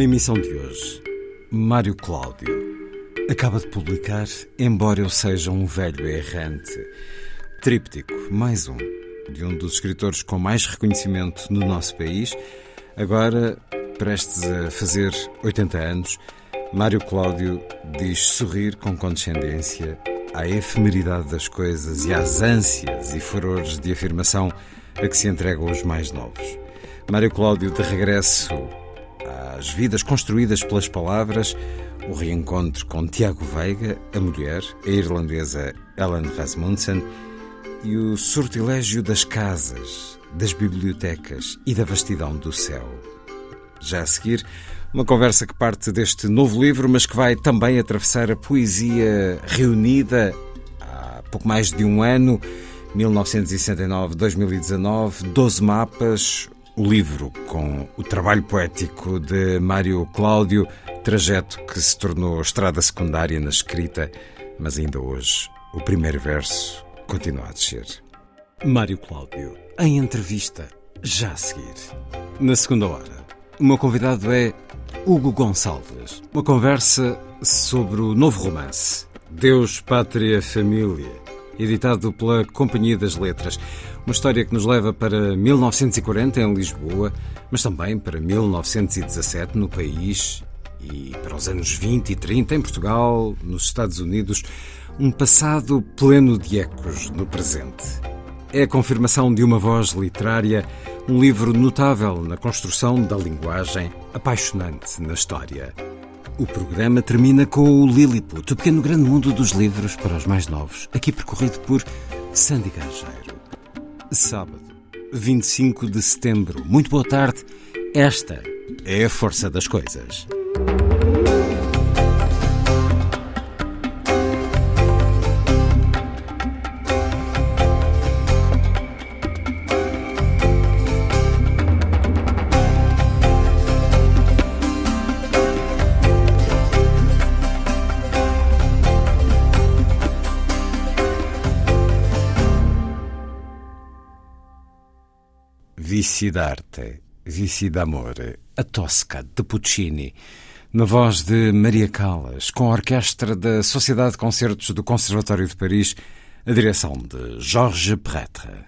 Na emissão de hoje, Mário Cláudio acaba de publicar Embora Eu Seja um Velho Errante, tríptico, mais um, de um dos escritores com mais reconhecimento no nosso país, agora prestes a fazer 80 anos. Mário Cláudio diz sorrir com condescendência à efemeridade das coisas e às ânsias e furores de afirmação a que se entregam os mais novos. Mário Cláudio, de regresso às vidas construídas pelas palavras, o reencontro com Tiago Veiga, a mulher, a irlandesa Ellen Rasmussen, e o sortilégio das casas, das bibliotecas e da vastidão do céu. Já a seguir, uma conversa que parte deste novo livro, mas que vai também atravessar a poesia reunida há pouco mais de um ano, 1969-2019, 12 mapas, o livro com o trabalho poético de Mário Cláudio, trajeto que se tornou estrada secundária na escrita, mas ainda hoje o primeiro verso continua a descer. Mário Cláudio, em entrevista, já a seguir. Na segunda hora, o meu convidado é Hugo Gonçalves. Uma conversa sobre o novo romance, Deus, Pátria, Família, editado pela Companhia das Letras. Uma história que nos leva para 1940 em Lisboa, mas também para 1917 no país e para os anos 20 e 30 em Portugal, nos Estados Unidos. Um passado pleno de ecos no presente. É a confirmação de uma voz literária, um livro notável na construção da linguagem, apaixonante na história. O programa termina com o Lilliput, o pequeno grande mundo dos livros para os mais novos, aqui percorrido por Sandy Gageiro. Sábado, 25 de setembro. Muito boa tarde. Esta é a força das coisas. Vici d'arte, Vici d'amore, a Tosca de Puccini, na voz de Maria Callas, com a orquestra da Sociedade de Concertos do Conservatório de Paris, a direção de Georges Pretre.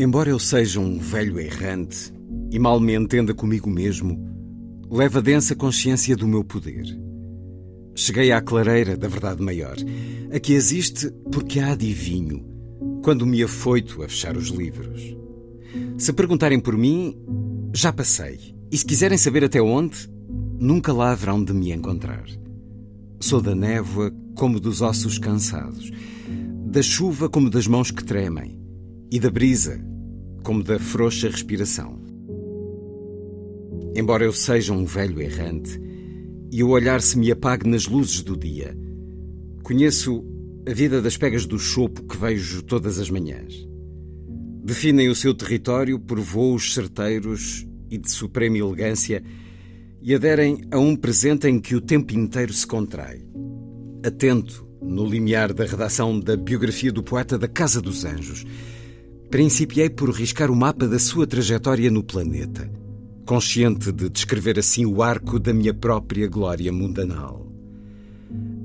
Embora eu seja um velho errante e mal me entenda comigo mesmo, levo a densa consciência do meu poder. Cheguei à clareira da verdade maior, a que existe porque a adivinho, quando me afoito a fechar os livros. Se perguntarem por mim, já passei. E se quiserem saber até onde, nunca lá haverão de me encontrar. Sou da névoa como dos ossos cansados, da chuva como das mãos que tremem, e da brisa como da frouxa respiração. Embora eu seja um velho errante e o olhar se me apague nas luzes do dia, conheço a vida das pegas do chopo que vejo todas as manhãs. Definem o seu território por voos certeiros e de suprema elegância e aderem a um presente em que o tempo inteiro se contrai. Atento no limiar da redação da biografia do poeta da Casa dos Anjos, principiei por riscar o mapa da sua trajetória no planeta, consciente de descrever assim o arco da minha própria glória mundanal.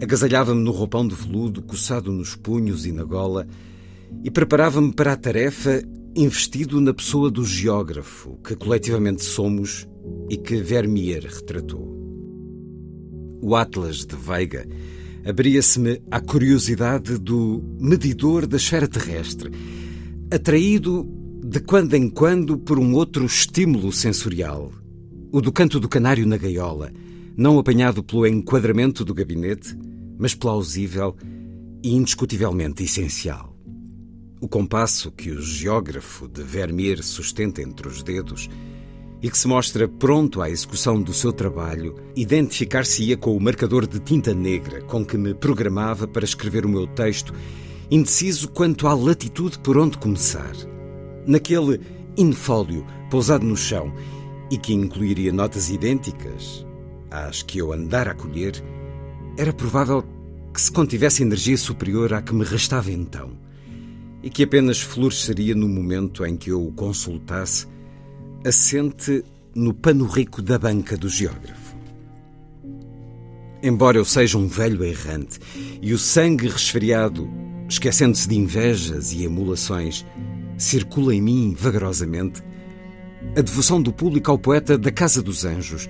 Agasalhava-me no roupão de veludo, coçado nos punhos e na gola, e preparava-me para a tarefa investido na pessoa do geógrafo que coletivamente somos e que Vermeer retratou. O Atlas de Veiga abria-se-me à curiosidade do medidor da esfera terrestre, atraído de quando em quando por um outro estímulo sensorial, o do canto do canário na gaiola, não apanhado pelo enquadramento do gabinete, mas plausível e indiscutivelmente essencial. O compasso que o geógrafo de Vermeer sustenta entre os dedos e que se mostra pronto à execução do seu trabalho, identificar-se-ia com o marcador de tinta negra com que me programava para escrever o meu texto, indeciso quanto à latitude por onde começar. Naquele infólio pousado no chão e que incluiria notas idênticas às que eu andara a colher, era provável que se contivesse energia superior à que me restava então, e que apenas floresceria no momento em que eu o consultasse assente no pano rico da banca do geógrafo. Embora eu seja um velho errante e o sangue resfriado, esquecendo-se de invejas e emulações, circula em mim vagarosamente, a devoção do público ao poeta da Casa dos Anjos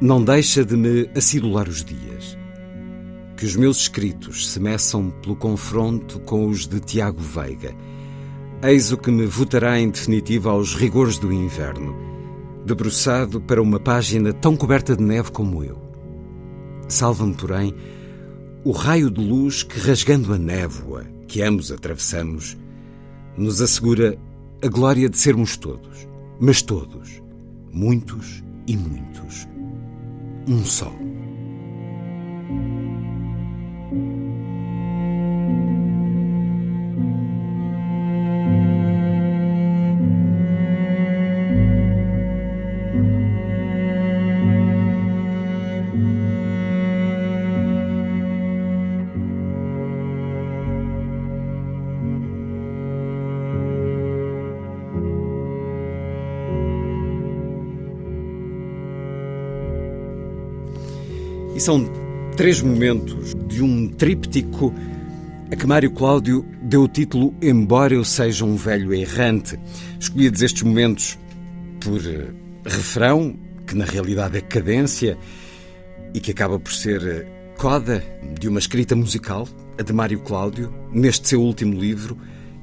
não deixa de me acidular os dias. Que os meus escritos se meçam pelo confronto com os de Tiago Veiga Eis o que me votará em definitiva aos rigores do inverno, debruçado para uma página tão coberta de neve como eu. Salva-me, porém, o raio de luz que, rasgando a névoa que ambos atravessamos, nos assegura a glória de sermos todos, mas todos, muitos e muitos, um só. São três momentos de um tríptico a que Mário Cláudio deu o título Embora eu seja um velho errante. Escolhi estes momentos por uh, refrão, que na realidade é cadência e que acaba por ser uh, coda de uma escrita musical, a de Mário Cláudio, neste seu último livro,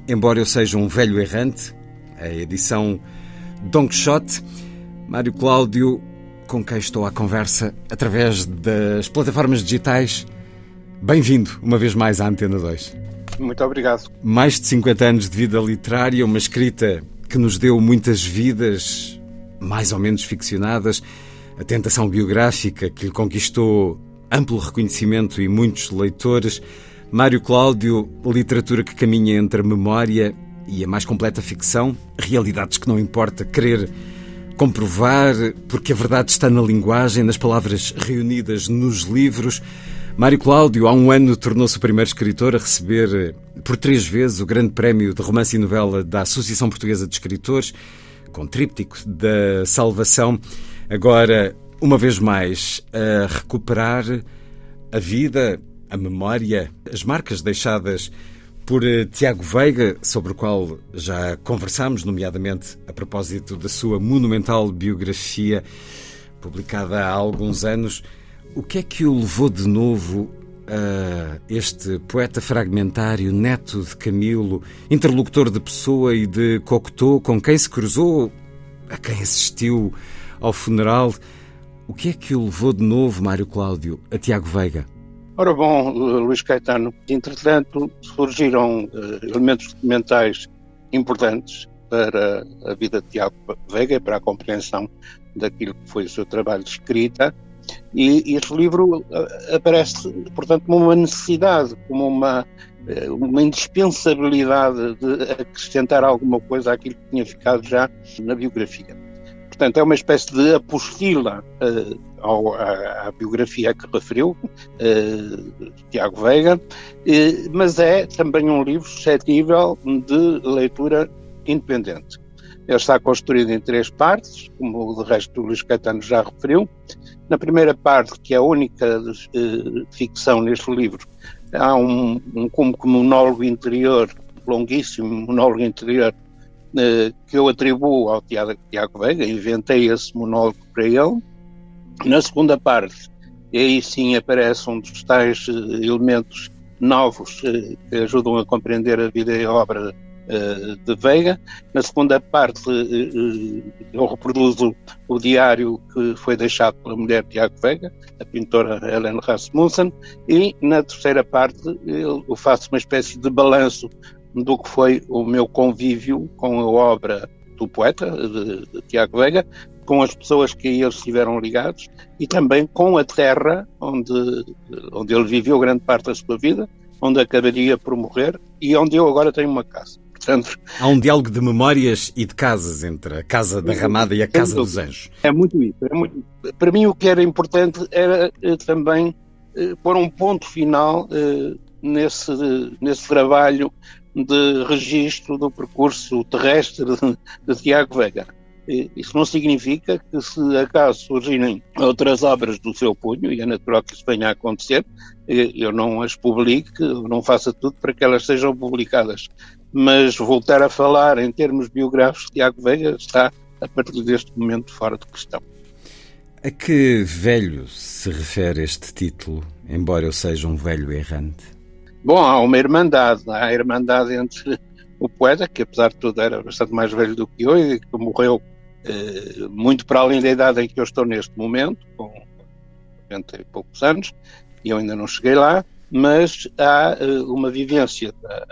Embora eu seja um velho errante, a edição Don Quixote. Mário Cláudio com quem estou à conversa através das plataformas digitais. Bem-vindo uma vez mais à Antena 2. Muito obrigado. Mais de 50 anos de vida literária, uma escrita que nos deu muitas vidas, mais ou menos ficcionadas, a tentação biográfica que lhe conquistou amplo reconhecimento e muitos leitores. Mário Cláudio, literatura que caminha entre a memória e a mais completa ficção, realidades que não importa querer comprovar, porque a verdade está na linguagem, nas palavras reunidas nos livros. Mário Cláudio, há um ano, tornou-se o primeiro escritor a receber por três vezes o Grande Prémio de Romance e Novela da Associação Portuguesa de Escritores, com tríptico da Salvação. Agora, uma vez mais, a recuperar a vida, a memória, as marcas deixadas por eh, Tiago Veiga, sobre o qual já conversámos, nomeadamente a propósito da sua monumental biografia, publicada há alguns anos. O que é que o levou de novo a este poeta fragmentário, neto de Camilo, interlocutor de Pessoa e de Cocteau, com quem se cruzou, a quem assistiu ao funeral? O que é que o levou de novo, Mário Cláudio, a Tiago Veiga? Ora bom, Luís Caetano, entretanto surgiram uh, elementos documentais importantes para a vida de Tiago Veiga e para a compreensão daquilo que foi o seu trabalho de escrita e este livro uh, aparece, portanto, como uma necessidade, como uma, uma indispensabilidade de acrescentar alguma coisa àquilo que tinha ficado já na biografia. Portanto, é uma espécie de apostila uh, ao, à, à, biografia que referiu, uh, Tiago Veiga, uh, mas é também um livro suscetível de leitura independente. Ele está construído em três partes, como o resto do Luís Caetano já referiu. Na primeira parte, que é a única uh, ficção neste livro, há um, um como monólogo interior, longuíssimo monólogo interior, eh, que eu atribuo ao Tiago Veiga, inventei esse monólogo para ele. Na segunda parte, aí sim aparecem um dos tais eh, elementos novos eh, que ajudam a compreender a vida e a obra de Veiga. Na segunda parte, eu reproduzo o diário que foi deixado pela mulher Tiago Veiga, a pintora Helen Rasmussen, e na terceira parte eu faço uma espécie de balanço do que foi o meu convívio com a obra do poeta, de, de Tiago Veiga, com as pessoas que a ele estiveram ligados e também com a terra onde, onde ele viveu grande parte da sua vida, onde acabaria por morrer e onde eu agora tenho uma casa. Portanto, Há um diálogo de memórias e de casas entre a Casa da Ramada e a Casa dos Anjos. É muito isso. É muito... Para mim, o que era importante era eh, também eh, pôr um ponto final eh, nesse, nesse trabalho de registro do percurso terrestre de, de Tiago Vega. Isso não significa que, se acaso surgirem outras obras do seu punho, e é natural que isso venha a acontecer, eu não as publique, não faça tudo para que elas sejam publicadas. Mas voltar a falar em termos biográficos Tiago Veiga está, a partir deste momento, fora de questão. A que velho se refere este título, embora eu seja um velho errante? Bom, há uma irmandade, há a irmandade entre o poeta, que apesar de tudo era bastante mais velho do que eu e que morreu eh, muito para além da idade em que eu estou neste momento, com 90 e poucos anos, e eu ainda não cheguei lá, mas há eh, uma vivência da,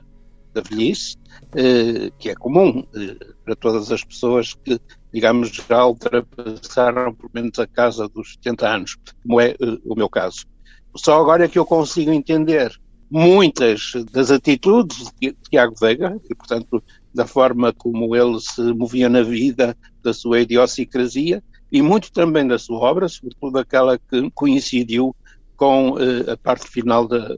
da velhice eh, que é comum eh, para todas as pessoas que, digamos, já ultrapassaram pelo menos a casa dos 70 anos, como é eh, o meu caso. Só agora é que eu consigo entender muitas das atitudes de Tiago Veiga, e portanto da forma como ele se movia na vida, da sua idiosincrasia, e muito também da sua obra, sobretudo aquela que coincidiu com uh, a parte final da,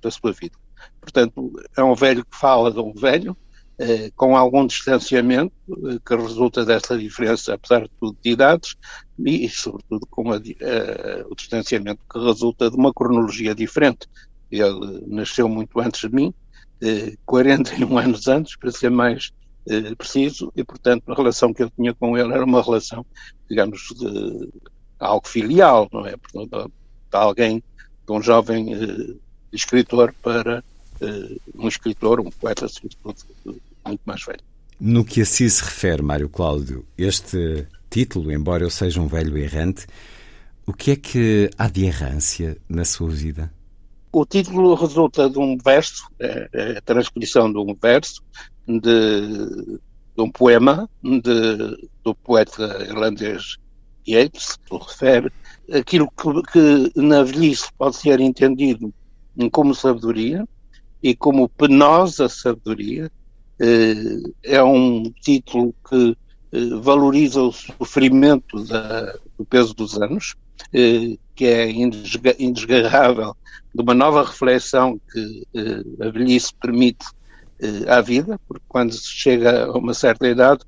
da sua vida. Portanto, é um velho que fala de um velho, uh, com algum distanciamento, uh, que resulta dessa diferença, apesar de tudo, de idades, e, e sobretudo com a, o distanciamento que resulta de uma cronologia diferente. Ele nasceu muito antes de mim, 41 eh, anos antes, para ser mais eh, preciso, e portanto a relação que eu tinha com ele era uma relação, digamos, de algo filial, não é? Portanto, de alguém, de um jovem eh, escritor para um escritor, um poeta, sobretudo, muito mais velho. No que a si se refere, Mário Cláudio, este título, embora eu seja um velho errante, o que é que há de errância na sua vida? O título resulta de um verso, é, é a transcrição de um verso de, de um poema de, do poeta irlandês Yeats, que refere aquilo que, que na velhice pode ser entendido como sabedoria e como penosa sabedoria. Eh, é um título que eh, valoriza o sofrimento da, do peso dos anos, eh, que é indesgarrável de uma nova reflexão que eh, a velhice permite eh, à vida, porque quando se chega a uma certa idade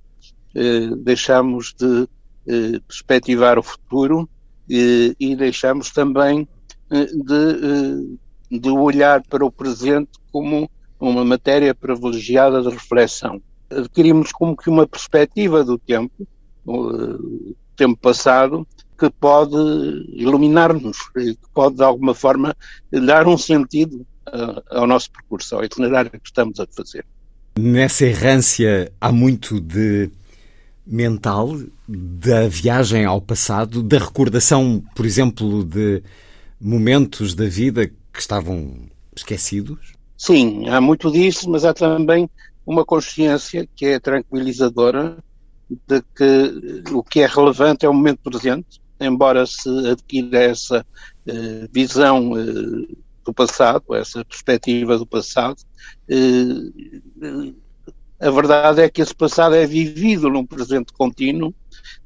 eh, deixamos de eh, perspectivar o futuro eh, e deixamos também eh, de, de olhar para o presente como uma matéria privilegiada de reflexão. Adquirimos como que uma perspectiva do tempo, o tempo passado, que pode iluminar-nos, que pode de alguma forma dar um sentido ao nosso percurso, ao itinerário que estamos a fazer. Nessa errância há muito de mental, da viagem ao passado, da recordação, por exemplo, de momentos da vida que estavam esquecidos? Sim, há muito disso, mas há também uma consciência que é tranquilizadora de que o que é relevante é o momento presente, embora se adquira essa uh, visão uh, do passado, essa perspectiva do passado, uh, a verdade é que esse passado é vivido num presente contínuo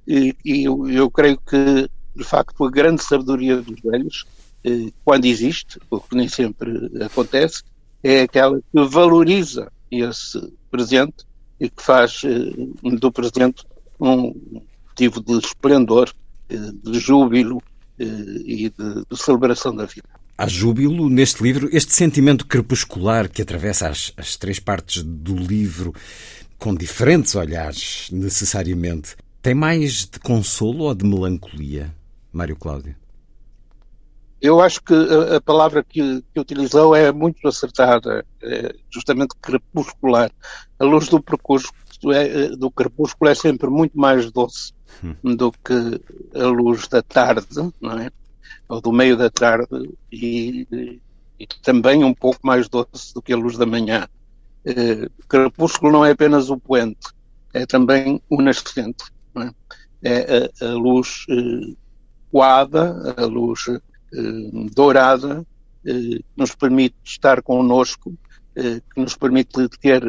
e, eu, eu, creio que, de facto, a grande sabedoria dos velhos, quando existe, o que nem sempre acontece, é aquela que valoriza esse presente e que faz eh, do presente um motivo de esplendor, eh, de júbilo eh, e de, de, celebração da vida. Há júbilo neste livro, este sentimento crepuscular que atravessa as, as três partes do livro, com diferentes olhares, necessariamente, tem mais de consolo ou de melancolia, Mário Cláudio? Eu acho que a, a palavra que, que, utilizou é muito acertada, é justamente crepuscular. A luz do crepúsculo, é, do crepúsculo é sempre muito mais doce hum. do que a luz da tarde, não é? Ou do meio da tarde e, e também um pouco mais doce do que a luz da manhã. O crepúsculo não é apenas o poente, é também o nascente. É? é? a, a luz eh, coada, a luz eh, dourada eh, que nos permite estar connosco, eh, que nos permite ter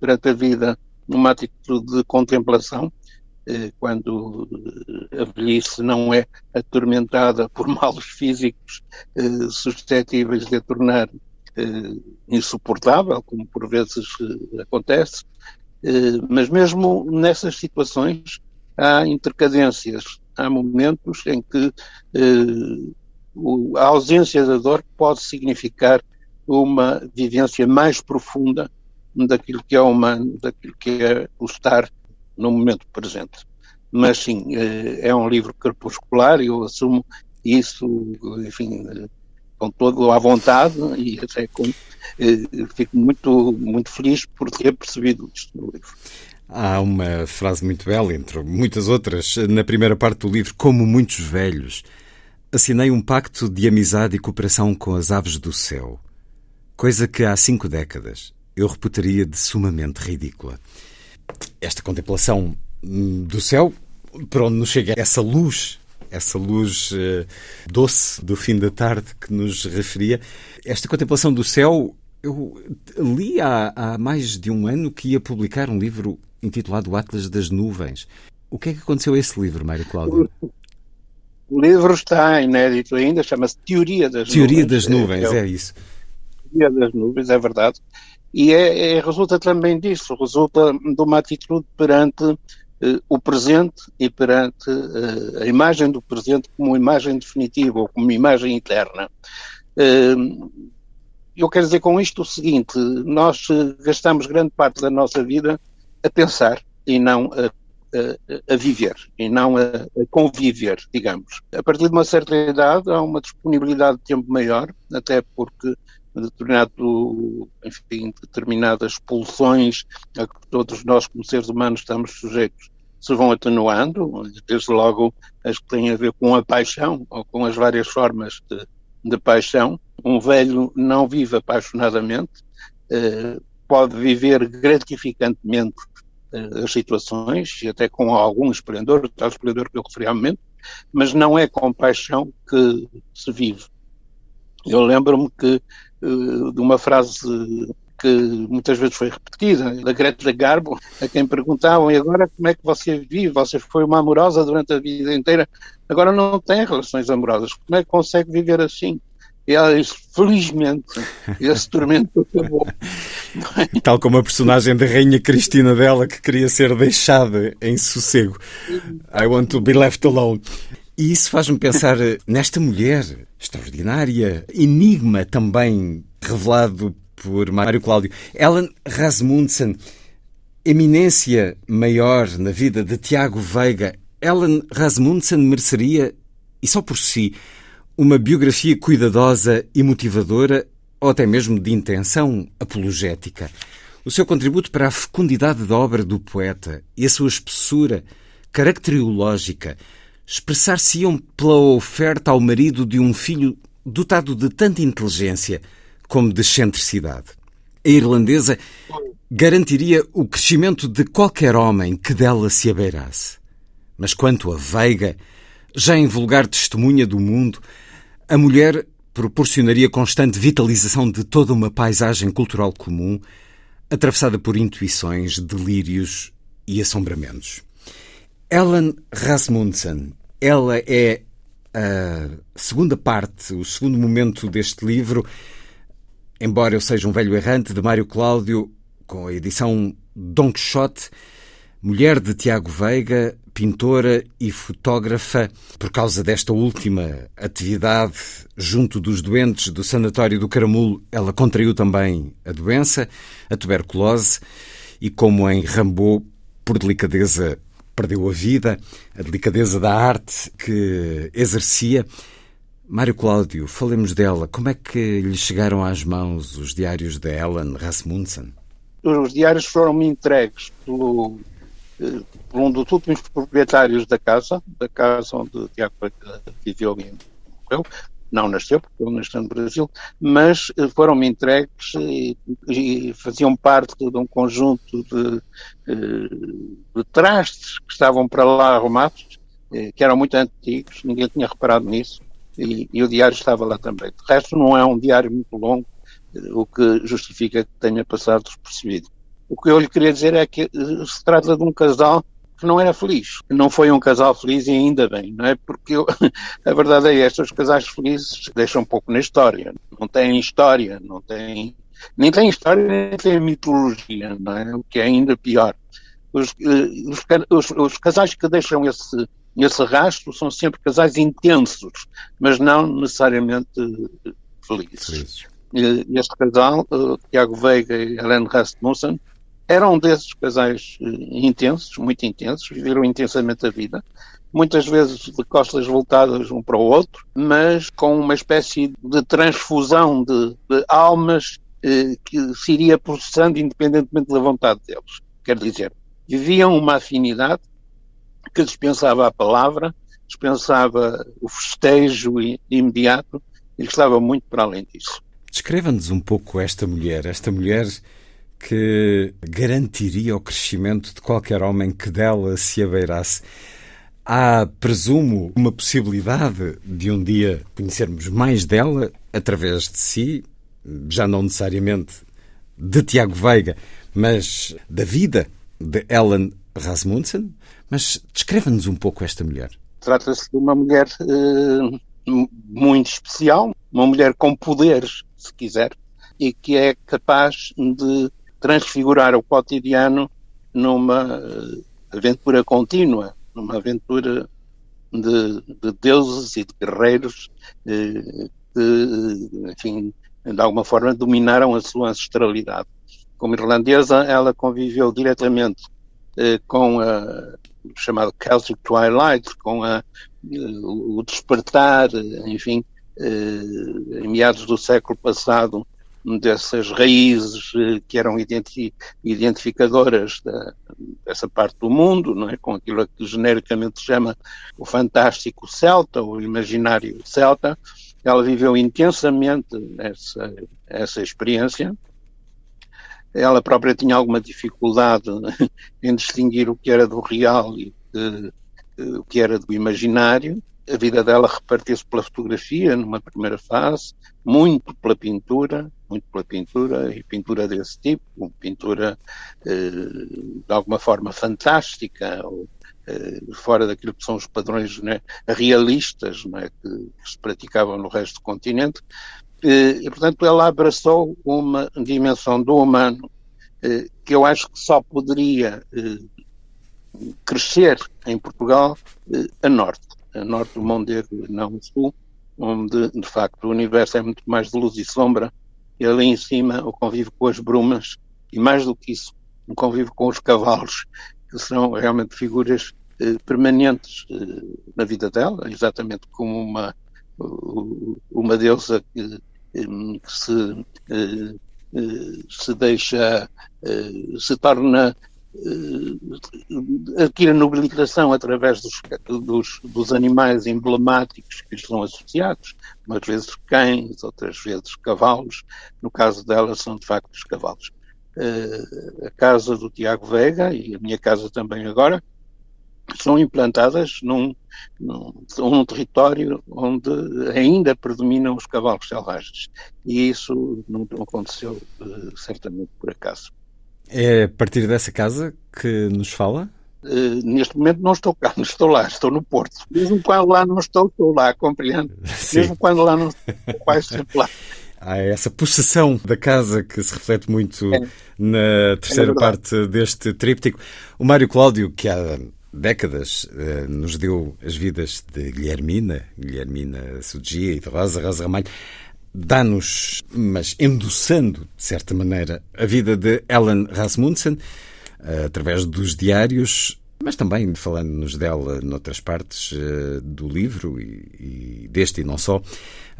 perante a vida uma atitude de contemplação, quando a velhice não é atormentada por males físicos suscetíveis de a tornar insuportável, como por vezes acontece, mas mesmo nessas situações há intercadências, há momentos em que a ausência da dor pode significar uma vivência mais profunda daquilo que é humano, daquilo que é o estar no momento presente. Mas sim, eh, é um livro crepuscular e eu assumo isso, enfim, com todo à vontade e até com, eh, fico muito, muito feliz por ter percebido isto no livro. Há uma frase muito bela, entre muitas outras, na primeira parte do livro, como muitos velhos assinei um pacto de amizade e cooperação com as aves do céu, coisa que há cinco décadas eu reputaria de sumamente ridícula. Esta contemplação hum, do céu, para onde nos chega essa luz, essa luz uh, doce do fim da tarde que nos referia, esta contemplação do céu, eu li há, há mais de um ano que ia publicar um livro intitulado Atlas das Nuvens. O que é que aconteceu a esse livro, Mário Cláudio? O livro está inédito ainda, chama-se Teoria das Teoria Nuvens. das Nuvens, é, é, é, isso. Teoria das Nuvens, é verdade. E é, é, resulta também disso, resulta de uma atitude perante uh, o presente e perante uh, a imagem do presente como imagem definitiva ou como imagem eterna. Uh, eu quero dizer com isto o seguinte: nós gastamos grande parte da nossa vida a pensar e não a a, a viver e não a, a, conviver, digamos. A partir de uma certa idade há uma disponibilidade de tempo maior, até porque determinado, enfim, determinadas pulsões a que todos nós como seres humanos estamos sujeitos se vão atenuando, desde logo as que têm a ver com a paixão ou com as várias formas de, de paixão. Um velho não vive apaixonadamente, eh, pode viver gratificantemente uh, as situações, e até com algum esplendor, tal esplendor que eu referi há momento, mas não é com paixão que se vive. Eu lembro-me que de uma frase que muitas vezes foi repetida, da Greta Garbo, a quem perguntavam, e agora como é que você vive? Você foi uma amorosa durante a vida inteira, agora não tem relações amorosas, como é que consegue viver assim? E ela diz, felizmente, esse tormento acabou. Tal como a personagem da Rainha Cristina dela, que queria ser deixada em sossego. I want to be left alone. E isso faz-me pensar nesta mulher extraordinária, enigma também revelado por Mário Cláudio. Ellen Rasmussen, eminência maior na vida de Tiago Veiga, Ellen Rasmussen mereceria, e só por si, uma biografia cuidadosa e motivadora, ou até mesmo de intenção apologética. O seu contributo para a fecundidade da obra do poeta e a sua espessura caracteriológica expressar-se-iam pela oferta ao marido de um filho dotado de tanta inteligência como de excentricidade. A irlandesa garantiria o crescimento de qualquer homem que dela se abeirasse. Mas quanto a Veiga, já em vulgar testemunha do mundo, a mulher proporcionaria constante vitalização de toda uma paisagem cultural comum, atravessada por intuições, delírios e assombramentos. Ellen Rasmussen, ela é a segunda parte, o segundo momento deste livro, embora eu seja um velho errante, de Mário Cláudio, com a edição Don Quixote, mulher de Tiago Veiga, pintora e fotógrafa. Por causa desta última atividade junto dos doentes do Sanatório do Caramulo, ela contraiu também a doença, a tuberculose, e como em Rambo, por delicadeza, perdeu a vida, a delicadeza da arte que exercia. Mário Cláudio, falemos dela. Como é que lhe chegaram às mãos os diários de Ellen Rasmussen? Os diários foram-me entregues pelo, eh, por um dos últimos proprietários da casa, da casa onde Tiago viveu e morreu, não nasceu, porque ele nasceu no Brasil, mas eh, foram-me entregues e, e, faziam parte de um conjunto de, eh, de trastes que estavam para lá arrumados, que eram muito antigos, ninguém tinha reparado nisso, e, e, o diário estava lá também. De resto, não é um diário muito longo, o que justifica que tenha passado despercebido. O que eu lhe queria dizer é que eh, se trata de um casal que não era feliz. Não foi um casal feliz e ainda bem, não é? Porque eu, a verdade é esta, os casais felizes deixam um pouco na história. Não têm história, não têm... Nem têm história, nem têm mitologia, não é? O que é ainda pior. Os, eh, os, os, casais que deixam esse, esse rastro são sempre casais intensos, mas não necessariamente felizes. felizes. Este casal, Tiago Veiga e Helene Rasmussen, eram desses casais eh, intensos, muito intensos, viveram intensamente a vida, muitas vezes de costas voltadas um para o outro, mas com uma espécie de transfusão de, de almas eh, que se iria processando independentemente da vontade deles. Quer dizer, viviam uma afinidade que dispensava a palavra, dispensava o festejo imediato e estava muito para além disso. Descreva-nos um pouco esta mulher, esta mulher que garantiria o crescimento de qualquer homem que dela se abeirasse. Há, presumo, uma possibilidade de um dia conhecermos mais dela através de si, já não necessariamente de Tiago Veiga, mas da vida de Ellen Rasmussen. Mas descreva-nos um pouco esta mulher. Trata-se de uma mulher eh, muito especial, uma mulher com poderes, se quiser, e que é capaz de transfigurar o cotidiano numa eh, aventura contínua, numa aventura de, de deuses e de guerreiros eh, que, enfim, de alguma forma dominaram a sua ancestralidade. Como irlandesa, ela conviveu diretamente eh, com a o chamado Celtic Twilight, com a, o despertar, enfim, em meados do século passado, dessas raízes eh, que eram identi identificadoras da, dessa parte do mundo, não é? com aquilo que genericamente se chama o fantástico celta, o imaginário celta. Ela viveu intensamente essa, essa experiência. Ela própria tinha alguma dificuldade em distinguir o que era do real e o que era do imaginário a vida dela repartiu-se pela fotografia numa primeira fase, muito pela pintura, muito pela pintura e pintura desse tipo, pintura eh, de alguma forma fantástica ou eh, fora daquilo que são os padrões né, realistas né, que, que, se praticavam no resto do continente. Eh, e, portanto, ela abraçou uma dimensão do humano que eu acho que só poderia crescer em Portugal a norte a norte do Mondego, não o sul, onde de facto o universo é muito mais de luz e sombra e ali em cima o convívio com as brumas, e mais do que isso, um convívio com os cavalos, que são realmente figuras eh, permanentes eh, na vida dela, exatamente como uma, uma deusa que, eh, que se, eh, eh, se deixa, eh, se torna adquire nobilitação através dos, dos, dos, animais emblemáticos que lhes são associados, umas vezes cães, outras vezes cavalos. No caso dela, são de facto os cavalos. Uh, a casa do Tiago Vega e a minha casa também agora são implantadas num, num, num, território onde ainda predominam os cavalos selvagens. E isso não aconteceu uh, certamente por acaso. É a partir dessa casa que nos fala? Uh, neste momento não estou cá, não estou lá, estou no Porto. Mesmo quando lá não estou, estou lá, compreendo. Sim. Mesmo quando lá não estou, quase sempre lá. Há essa possessão da casa que se reflete muito é. na terceira é parte deste tríptico. O Mário Cláudio, que há décadas uh, nos deu as vidas de Guilhermina, Guilhermina Sugia e de Rosa, Rosa Ramalho, dá-nos, mas endossando, de certa maneira, a vida de Ellen Rasmussen, eh, através dos diários, mas também falando-nos dela noutras partes uh, do livro e, deste e não só.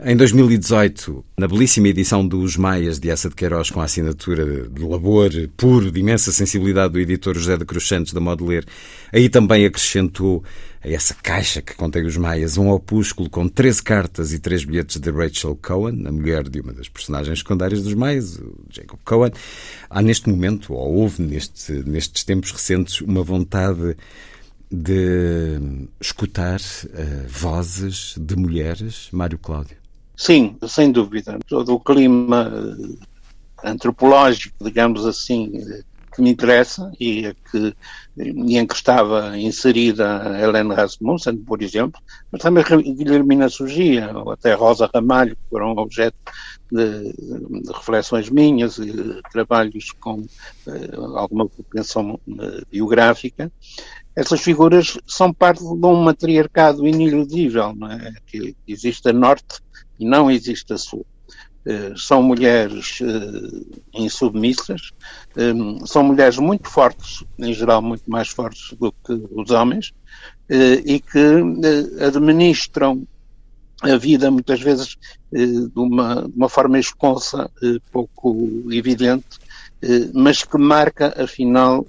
Em 2018, na belíssima edição dos Maias de Essa de Queiroz, com a assinatura de labor puro, de imensa sensibilidade do editor José de Cruz Santos da Modeler, aí também acrescentou essa caixa que contém os Maias um opúsculo com 13 cartas e 3 bilhetes de Rachel Cohen, a mulher de uma das personagens secundárias dos Maias, o Jacob Cohen. Há neste momento, ou houve neste, nestes tempos recentes, uma vontade de escutar uh, vozes de mulheres, Mário Cláudio? Sim, sem dúvida. Todo o clima eh, antropológico, digamos assim, eh, que me interessa e, que, e em que estava inserida a Helena Rasmussen, por exemplo, mas também Guilhermina Sugia ou até Rosa Ramalho, que foram objeto de, de reflexões minhas e trabalhos com uh, alguma propensão uh, biográfica. Essas figuras são parte de um matriarcado iniludível, não é? que existe a norte e não existe a sul. Eh, são mulheres uh, insubmissas, um, são mulheres muito fortes, em geral muito mais fortes do que os homens, uh, e que administram a vida muitas vezes de uma, de, uma, forma esconsa, pouco evidente, mas que marca, afinal,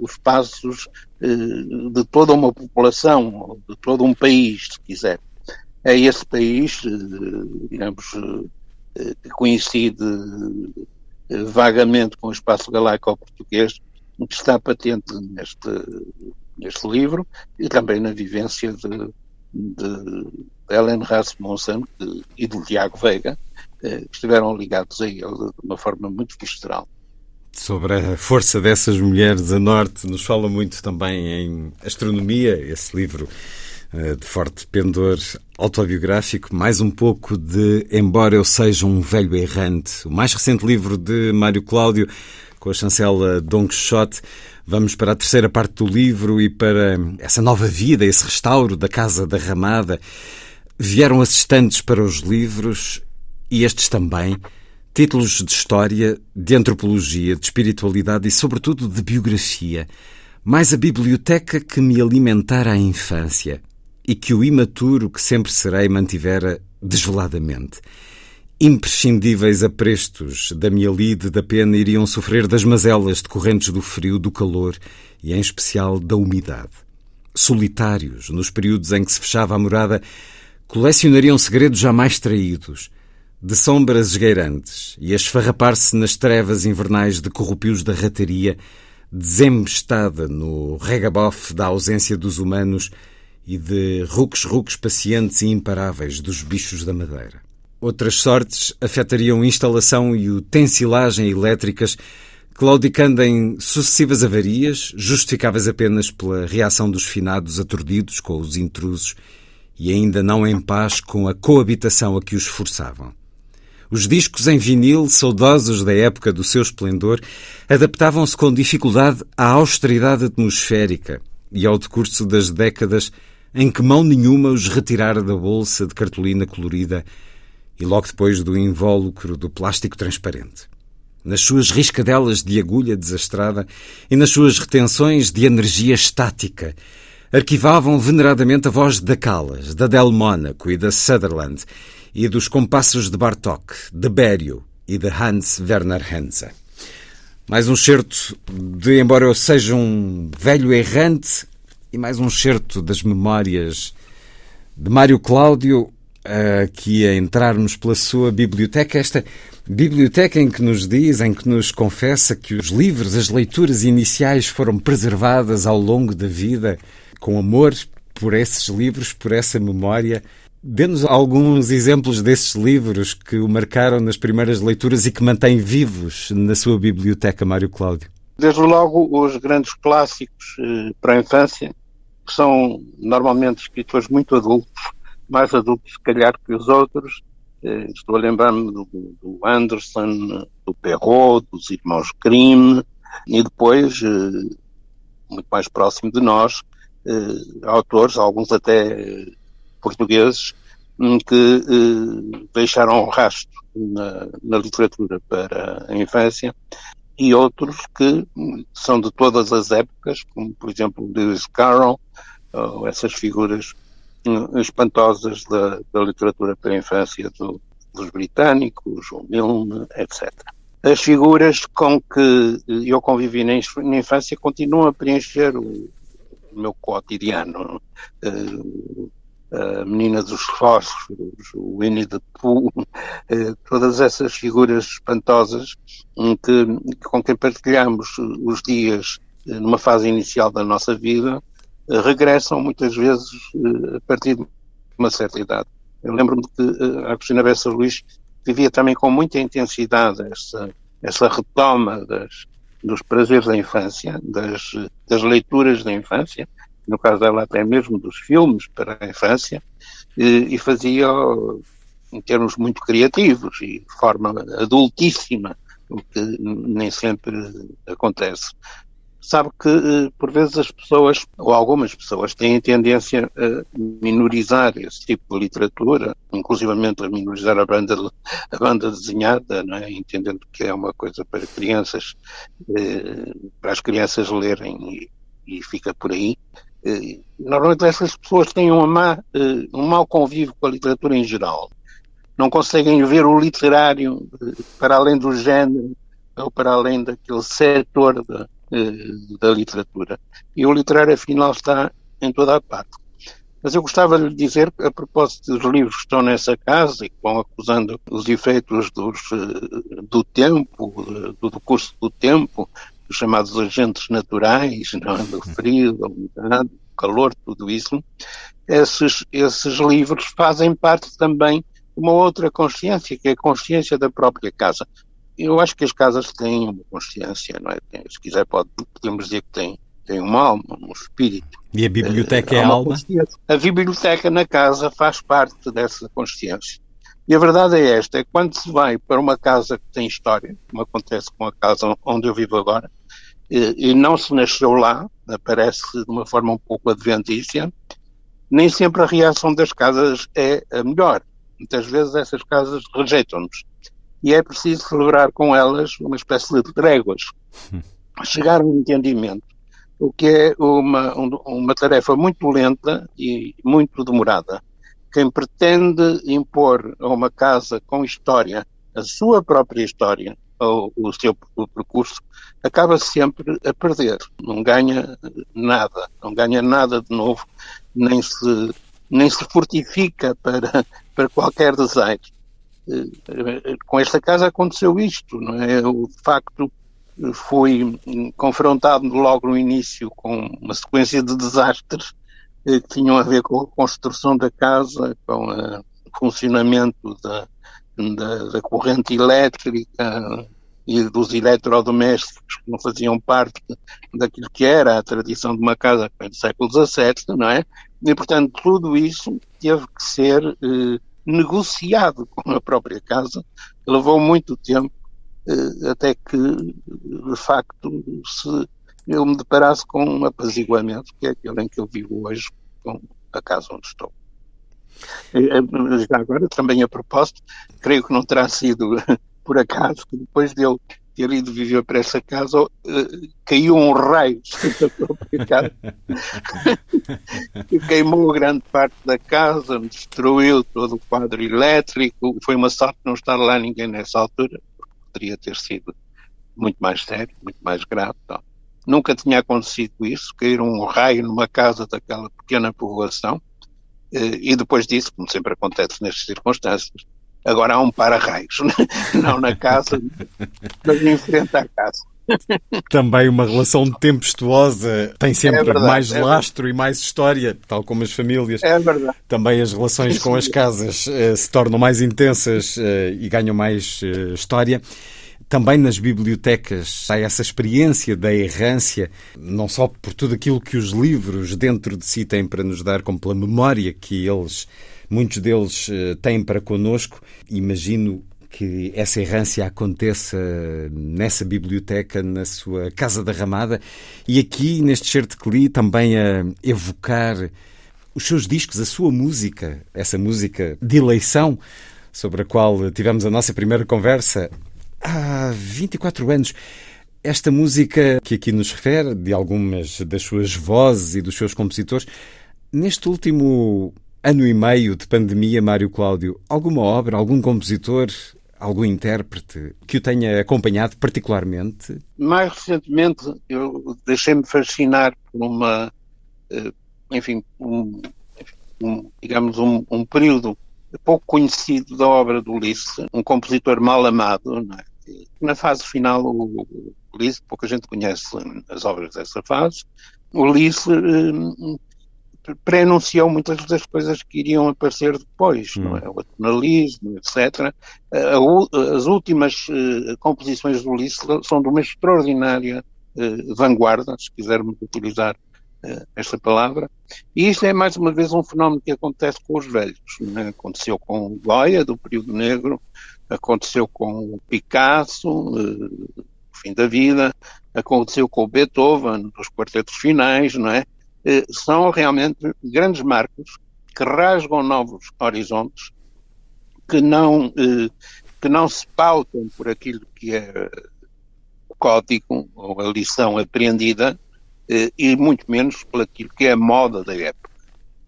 os passos de toda uma população, de todo um país, se quiser. É esse país, digamos, eh, que coincide eh, vagamente com o espaço galaico-português, que está patente neste, neste livro e também na vivência de, de Ellen Rasmussen e do Tiago Veiga, eh, que estiveram ligados a ele de uma forma muito visceral. Sobre a força dessas mulheres a norte, nos fala muito também em astronomia, esse livro eh, de forte pendor autobiográfico, mais um pouco de Embora Eu Seja um Velho Errante, o mais recente livro de Mário Cláudio, com a chancela Don Quixote. Vamos para a terceira parte do livro e para essa nova vida, esse restauro da Casa da Ramada. Vieram assistentes para os livros e estes também. Títulos de história, de antropologia, de espiritualidade e, sobretudo, de biografia. Mais a biblioteca que me alimentara a infância e que o imaturo que sempre serei mantivera desveladamente. Imprescindíveis aprestos da minha lide da pena iriam sofrer das mazelas decorrentes do frio, do calor e, em especial, da umidade. Solitários, nos períodos em que se fechava a morada, colecionariam segredos jamais traídos, de sombras esgueirantes, e a esfarrapar-se nas trevas invernais de corrupios da rataria, desembestada no regabof da ausência dos humanos e de rucos-rucos pacientes e imparáveis dos bichos da madeira. Outras sortes afetariam instalação e utensilagem elétricas, claudicando em sucessivas avarias, justificáveis apenas pela reação dos finados aturdidos com os intrusos e ainda não em paz com a coabitação a que os forçavam. Os discos em vinil, saudosos da época do seu esplendor, adaptavam-se com dificuldade à austeridade atmosférica e ao decurso das décadas em que mão nenhuma os retirara da bolsa de cartolina colorida e logo depois do invólucro do plástico transparente. Nas suas riscadelas de agulha desastrada e nas suas retenções de energia estática, arquivavam veneradamente a voz da Callas, da Del Mónaco e da Sutherland, e dos compassos de Bartók, de Berio e de Hans Werner Henze. Mais um certo de Embora eu seja um velho errante, e mais um certo das memórias de Mário Cláudio, aqui a entrarmos pela sua biblioteca, esta biblioteca em que nos diz, em que nos confessa que os livros, as leituras iniciais foram preservadas ao longo da vida, com amor por esses livros, por essa memória. Dê-nos alguns exemplos desses livros que o marcaram nas primeiras leituras e que mantém vivos na sua biblioteca, Mário Cláudio. Desde logo, os grandes clássicos eh, para a infância, que são normalmente escritores muito adultos, mais adultos, se calhar, que os outros. Eh, estou a lembrar-me do, do, Anderson, do Perrault, dos Irmãos Grimm, e depois, eh, muito mais próximo de nós, eh, autores, alguns até portugueses, hum, que deixaram um rastro na, na literatura para a infância e outros que são de todas as épocas, como por exemplo Lewis Carroll, ou essas figuras hum, espantosas da, da literatura para a infância do, dos britânicos, o Milne, etc. As figuras com que eu convivi na, infância continuam a preencher o meu cotidiano. Uh, a Menina dos Fósforos, o Winnie the Pooh, uh, todas essas figuras espantosas que, com quem partilhamos os dias uh, numa fase inicial da nossa vida, regressam muitas vezes a partir de uma certa idade. Eu lembro-me que a Cristina Bessa Luís vivia também com muita intensidade essa, essa retoma das, dos prazeres da infância, das, das leituras da infância, no caso dela até mesmo dos filmes para a infância, e, e fazia em termos muito criativos e de forma adultíssima, o que nem sempre acontece. Sabe que, eh, por vezes, as pessoas, ou algumas pessoas, têm tendência a minorizar esse tipo de literatura, inclusivamente a minorizar a banda, a banda desenhada, não é? entendendo que é uma coisa para crianças, eh, para as crianças lerem e, e fica por aí. Eh, normalmente essas pessoas têm uma má, um mau convívio com a literatura em geral. Não conseguem ver o literário para além do género ou para além daquele setor da eh, da literatura. E o literário, afinal, está em toda a parte. Mas eu gostava de lhe dizer, a propósito dos livros que estão nessa casa e que vão acusando os efeitos dos, eh, do tempo, do, do curso do tempo, os chamados agentes naturais, não é? do frio, da umidade, do calor, tudo isso, esses, esses livros fazem parte também de uma outra consciência, que é a consciência da própria casa eu acho que as casas têm uma consciência, não é? Se quiser, pode, podemos dizer que têm, têm uma alma, um espírito. E a biblioteca uh, é a alma? A biblioteca na casa faz parte dessa consciência. E a verdade é esta: é quando se vai para uma casa que tem história, como acontece com a casa onde eu vivo agora, e, e não se nasceu lá, aparece de uma forma um pouco adventícia, nem sempre a reação das casas é a melhor. Muitas vezes essas casas rejeitam-nos e é preciso celebrar com elas uma espécie de tréguas, chegar a um entendimento, o que é uma, uma tarefa muito lenta e muito demorada. Quem pretende impor a uma casa com história a sua própria história, ou o seu o percurso, acaba sempre a perder. Não ganha nada, não ganha nada de novo, nem se, nem se fortifica para, para qualquer desejo. Eh, com esta casa aconteceu isto, não é? O facto foi confrontado logo no início com uma sequência de desastres que tinham a ver com a construção da casa, com o funcionamento da, da, da corrente elétrica e dos eletrodomésticos que não faziam parte daquilo que era a tradição de uma casa do século XVII, não é? E, portanto, tudo isso teve que ser eh, negociado com a própria casa, levou muito tempo eh, até que, de facto, se eu me deparasse com um apaziguamento, que é aquele em que eu vivo hoje, com a casa onde estou. Já agora, também a propósito, creio que não terá sido por acaso que depois dele ter ido viver para essa casa, uh, caiu um raio da própria casa que queimou grande parte da casa, destruiu todo o quadro elétrico. Foi uma sorte não estar lá ninguém nessa altura, porque poderia ter sido muito mais sério, muito mais grave. Então, nunca tinha acontecido isso, cair um raio numa casa daquela pequena povoação. Uh, e depois disso, como sempre acontece nestas circunstâncias, Agora há um para-raios, não na casa, mas em frente à casa. Também uma relação tempestuosa tem sempre é verdade, mais é lastro e mais história, tal como as famílias. É verdade. Também as relações com as casas uh, se tornam mais intensas uh, e ganham mais história. Também nas bibliotecas há essa experiência da errância, não só por tudo aquilo que os livros dentro de si têm para nos dar, como pela memória que eles muitos deles eh, têm para connosco. Imagino que essa errância aconteça nessa biblioteca, na sua Casa da Ramada, e aqui neste certo li também a evocar os seus discos, a sua música, essa música de eleição, sobre a qual tivemos a nossa primeira conversa há 24 anos. Esta música que aqui nos refere, de algumas das suas vozes e dos seus compositores, neste último ano e meio de pandemia, Mário Cláudio, alguma obra, algum compositor, algum intérprete que o tenha acompanhado particularmente? Mais recentemente, eu deixei-me fascinar por uma, eh, enfim, um, um digamos, um, um, período pouco conhecido da obra do Ulisses, um compositor mal amado, é? Na fase final, o Ulisses, pouca gente conhece as obras dessa fase, o Ulisses eh, pré-anunciou muitas das coisas que iriam aparecer depois, hum. não é? O atonalismo, etc. As últimas uh, composições do Ulisses são de uma extraordinária uh, vanguarda, se quisermos utilizar uh, esta palavra. E isto é mais uma vez um fenómeno que acontece com os velhos. É? Aconteceu com o Goya, do período negro, aconteceu com o Picasso, uh, fim da vida, aconteceu com o Beethoven, dos quartetos finais, não é? Eh, são realmente grandes marcos que rasgam novos horizontes, que não, eh, que não se pautam por aquilo que é o código ou a lição apreendida eh, e muito menos por aquilo que é a moda da época.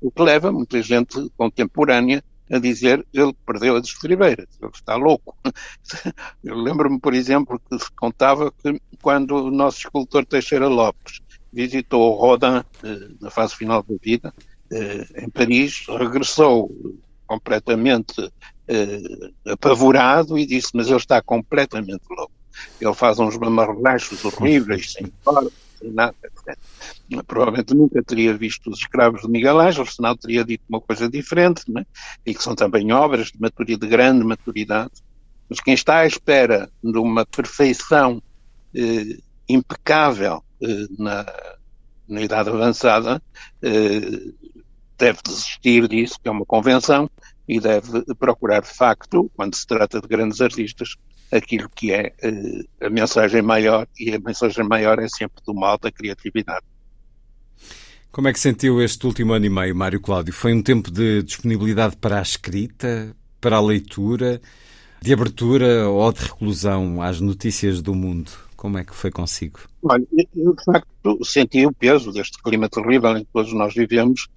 O que leva muita gente contemporânea a dizer ele perdeu as estribeiras, ele está louco. Eu lembro-me, por exemplo, que se contava que quando o nosso escultor Teixeira Lopes visitou Rodin eh, na fase final da vida, eh, em Paris, regressou completamente eh, apavorado e disse, mas ele está completamente louco. Ele faz uns mamarrelachos horríveis, sem sem nada. Provavelmente nunca teria visto os escravos de Miguel Ângelo, senão teria dito uma coisa diferente, né? e que são também obras de, maturidade, de grande maturidade. Mas quem está à espera de uma perfeição eh, impecável eh, na, na idade avançada eh, deve desistir disso, que é uma convenção, e deve procurar de facto, quando se trata de grandes artistas, aquilo que é eh, a mensagem maior, e a mensagem maior é sempre do mal da criatividade. Como é que sentiu este último ano e meio, Mário Cláudio? Foi um tempo de disponibilidade para a escrita, para a leitura, de abertura ou de reclusão às notícias do mundo? Como é que foi consigo? Olha, eu de facto senti o peso deste clima terrível em que todos nós vivemos,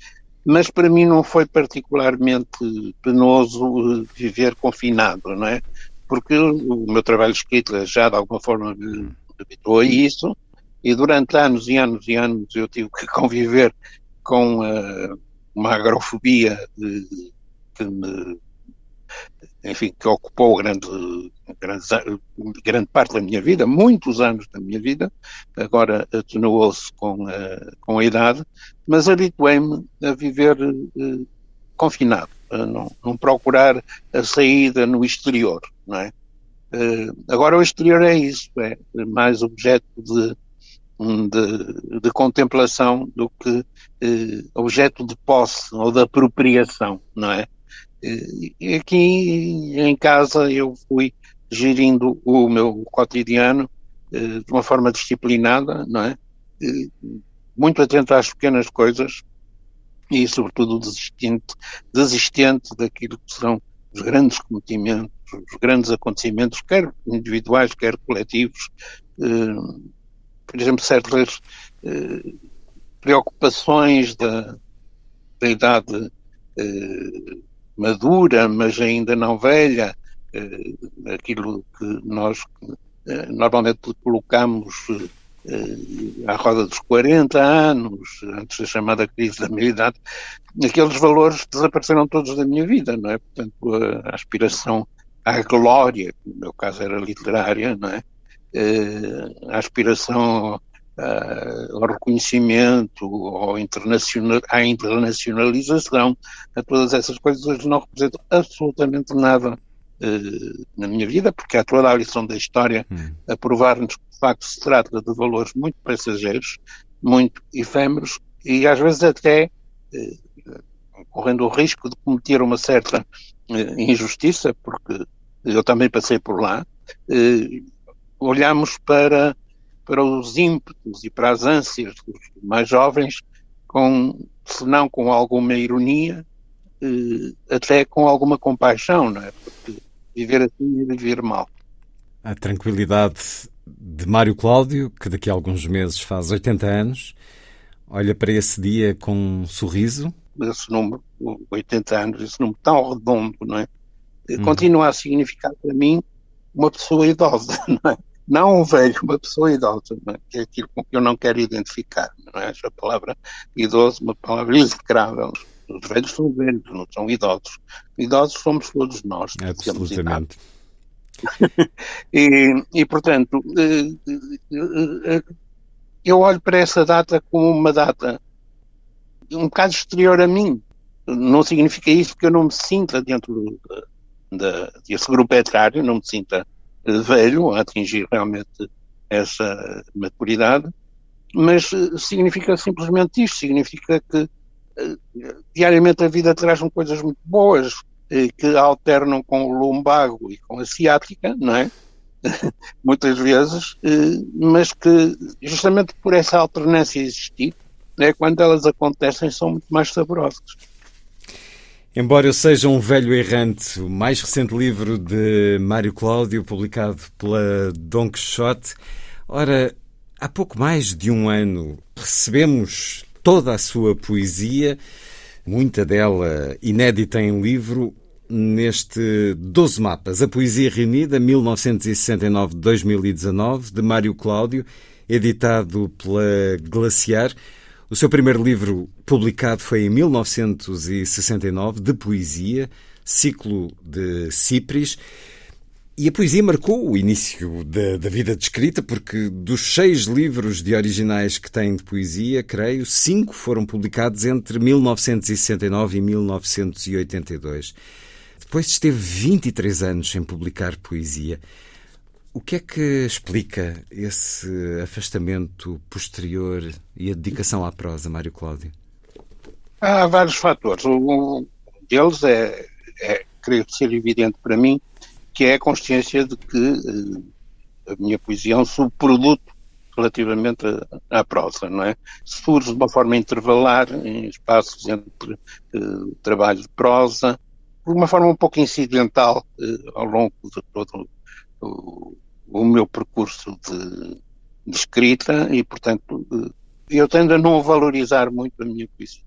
mas para mim não foi particularmente penoso eh, viver confinado, não é? Porque o meu trabalho de escrita já de alguma forma me habituou a isso, e durante anos e anos e anos eu tive que conviver com uh, uma agrofobia de, que me enfim, que ocupou grande, grande, grande parte da minha vida, muitos anos da minha vida, agora atenuou-se com, a, com a idade, mas habituei-me a viver uh, confinado, a não, não, procurar a saída no exterior, não é? Uh, agora o exterior é isso, é mais objeto de, de, de contemplação do que uh, objeto de posse ou de apropriação, não é? E aqui em casa eu fui gerindo o meu cotidiano eh, de uma forma disciplinada, não é? Muito atento às pequenas coisas e, sobretudo, desistente, desistente daquilo que são os grandes cometimentos, os grandes acontecimentos, quer individuais, quer coletivos, eh, por exemplo, certas eh, preocupações da, da idade eh, madura, mas ainda não velha, aquilo que nós normalmente colocamos à roda dos 40 anos, antes da chamada crise da meia-idade, aqueles valores desapareceram todos da minha vida, não é? Portanto, a aspiração à glória, que no meu caso era literária, não é? Eh, a aspiração ao reconhecimento, ao internacional, à internacionalização, a todas essas coisas hoje não representam absolutamente nada na minha vida, porque há toda a lição da história hum. a provar-nos que de facto se trata de valores muito passageiros, muito efêmeros e às vezes até uh, correndo o risco de cometer uma certa uh, injustiça, porque eu também passei por lá, olhamos para para os ímpetos e para as ânsias dos mais jovens, com, se não com alguma ironia, eh, até com alguma compaixão, não é? Porque viver assim é viver mal. A tranquilidade de Mário Cláudio, que daqui a alguns meses faz 80 anos, olha para esse dia com um sorriso. Esse número, 80 anos, esse número tão redondo, não é? Hum. Continua a significar para mim uma pessoa idosa, não é? não um velho, uma pessoa idosa, é? que é aquilo com que eu não quero identificar. Não é? Essa palavra idoso, uma palavra execrável. Os velhos são velhos, não são idosos. Idosos somos todos nós. Absolutamente. e, e, portanto, eh, eh, eh, eu olho para essa data como uma data um bocado exterior a mim. Não significa isso que eu não me sinta dentro de, de, desse grupo etário, não me sinta velho a atingir realmente essa maturidade, mas significa simplesmente isto, significa que diariamente a vida traz-me coisas muito boas, eh, que alternam com o lumbago e com a ciática, não é? Muitas vezes, mas que justamente por essa alternância existir, é quando elas acontecem são muito mais saborosas. Embora eu seja um velho errante, o mais recente livro de Mário Cláudio, publicado pela Don Quixote, ora, há pouco mais de um ano recebemos toda a sua poesia, muita dela inédita em livro, neste 12 mapas, a poesia reunida 1969-2019 de Mário Cláudio, editado pela Glaciar. O seu primeiro livro publicado foi em 1969, de poesia, ciclo de Cipres. E a poesia marcou o início da, da, vida de escrita, porque dos seis livros de originais que tem de poesia, creio, cinco foram publicados entre 1969 e 1982. Depois esteve 23 anos sem publicar poesia. O que é que explica esse afastamento posterior e a dedicação à prosa, Mário Cláudio? Há vários fatores. Um deles é, é creio ser evidente para mim, que é a consciência de que uh, a minha poesia é um subproduto relativamente à, prosa, não é? Surge de uma forma intervalar, em espaços entre uh, de prosa, de uma forma um pouco incidental uh, ao longo de todo o, o meu percurso de, de, escrita e, portanto, eu tendo a não valorizar muito a minha poesia.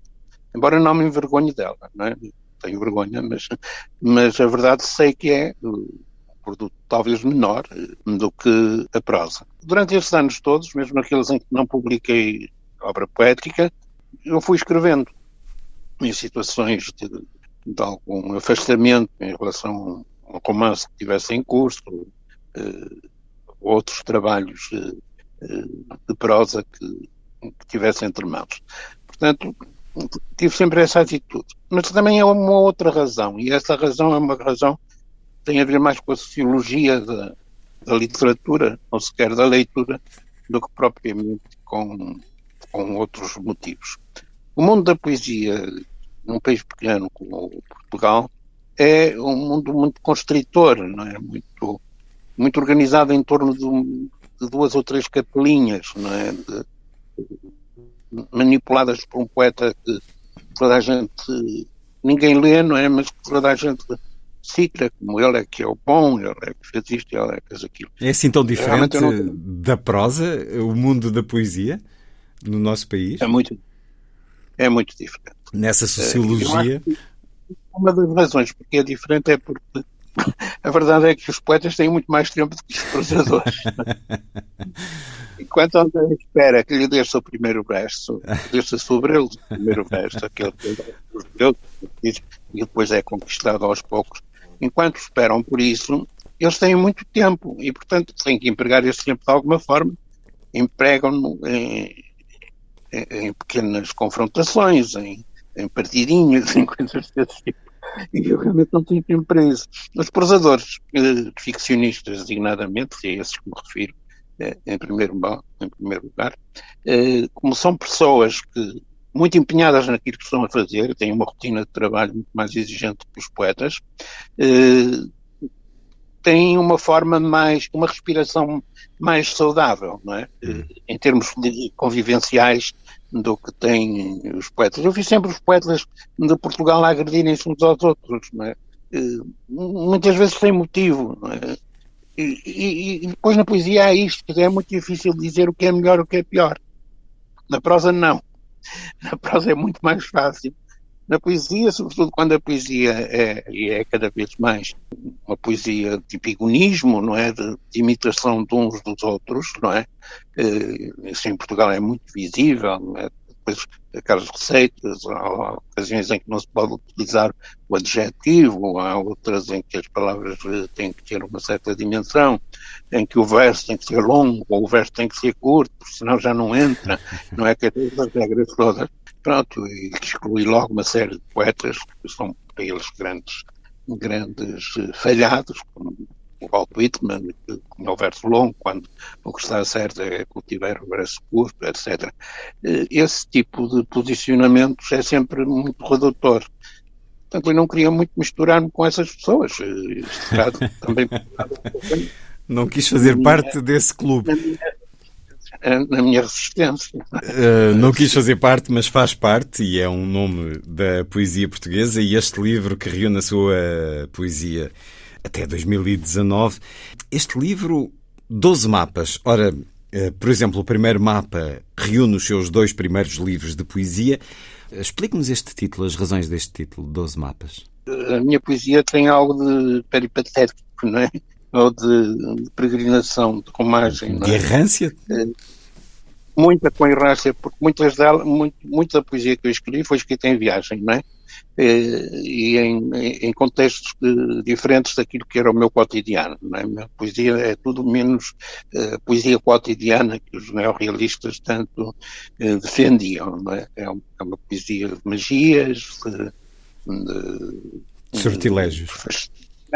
Embora não me envergonhe dela, não é? Tenho vergonha, mas, mas a verdade sei que é um produto talvez menor eh, do que a prosa. Durante esses anos todos, mesmo aqueles em que não publiquei obra poética, eu fui escrevendo em situações de, de algum afastamento em relação ao romance que tivesse em curso, uh, outros trabalhos uh, de prosa que, que tivesse entre mãos. Portanto, tive sempre essa atitude. Mas também é uma outra razão, e essa razão é uma razão que tem a ver mais com a sociologia da, da literatura, ou sequer da leitura, do que propriamente com, com outros motivos. O mundo da poesia, num país pequeno como Portugal, é um mundo muito constritor, não é? Muito muito organizada em torno de, de duas ou três capelinhas, não é? De, manipuladas por um poeta que toda a gente, ninguém lê, não é? Mas que toda a gente cita, como ele é que é o bom, ele é que fez isto, ele é que fez aquilo. É assim tão diferente não... da prosa, o mundo da poesia, no nosso país? É muito, é muito diferente. Nessa sociologia? Uma das razões porque é diferente é porque a verdade é que os poetas têm muito mais tempo do que os prosadores. Enquanto André espera que lhe desça o primeiro verso, desça sobre ele o primeiro verso, aquele que e depois é conquistado aos poucos. Enquanto esperam por isso, eles têm muito tempo e, portanto, têm que empregar esse tempo de alguma forma. Empregam-no em, em, em, pequenas confrontações, em, em partidinhas, em coisas desse tipo. E eu realmente não tenho tempo para isso. Os prosadores eh, ficcionistas, designadamente, é a esses que me refiro, eh, em, primeiro, em primeiro lugar, eh, como são pessoas que muito empenhadas naquilo que estão a fazer, têm uma rotina de trabalho muito mais exigente que os poetas, eh, têm uma forma mais, uma respiração mais saudável, não é? Hum. Em termos convivenciais do que têm os poetas. Eu vi sempre os poetas de Portugal agredirem-se uns aos outros, não é? Eh, muitas vezes sem motivo, não é? E, e, e, depois na poesia há isto, é muito difícil dizer o que é melhor e o que é pior. Na prosa não. Na prosa é muito mais fácil. Na poesia, sobretudo quando a poesia é, é cada vez mais uma poesia de epigonismo, não é? De, de, imitação de uns dos outros, não é? Isso em Portugal é muito visível, é? depois aquelas receitas, há ocasiões em que não se pode utilizar o adjetivo, há outras em que as palavras eh, têm que ter uma certa dimensão, em que o verso tem que ser longo ou o verso tem que ser curto, senão já não entra, não é que é as regras todas. Pronto, e exclui logo uma série de poetas que são para eles grandes, grandes eh, falhados, como o Walt Whitman, como é o verso longo, quando o que está certo é cultivar o verso curto, etc. Eh, esse tipo de posicionamentos é sempre muito redutor. Portanto, eu não queria muito misturar-me com essas pessoas. Eh, também... não quis fazer parte desse clube. Na minha, resistência. Uh, não quis fazer parte, mas faz parte e é um nome da poesia portuguesa. E este livro que reúne a sua poesia até 2019. Este livro, 12 mapas. Ora, eh, por exemplo, o primeiro mapa reúne os seus dois primeiros livros de poesia. Explique-nos este título, as razões deste título, 12 mapas. A minha poesia tem algo de peripatético, não é? Ou de, de peregrinação, de romagem. De errância? É, muita com errância, porque muitas dela, muito, muita da poesia que eu escrevi foi escrita em viagem, não é? Eh, e em, em contextos diferentes daquilo que era o meu cotidiano. Não é? A minha poesia é tudo menos uh, poesia cotidiana que os neorrealistas tanto defendiam. Não é? É, uma, é uma poesia de magias, de, de sortilégios.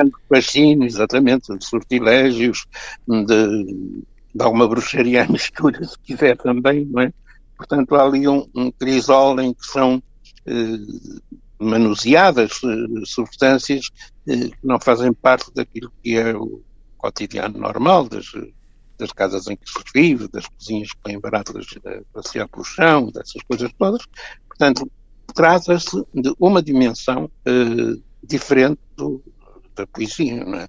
De fascínio, exatamente, de sortilégios, de, de alguma bruxaria mistura, se quiser também, não é? Portanto, há ali um, um crisol em que são manuseadas eh, substâncias eh, que não fazem parte daquilo que é o cotidiano normal das, das casas em que se vive, das cozinhas que têm baratas a passear pelo chão, dessas coisas todas. Portanto, trata-se de uma dimensão uh, diferente do, da poesia, não é?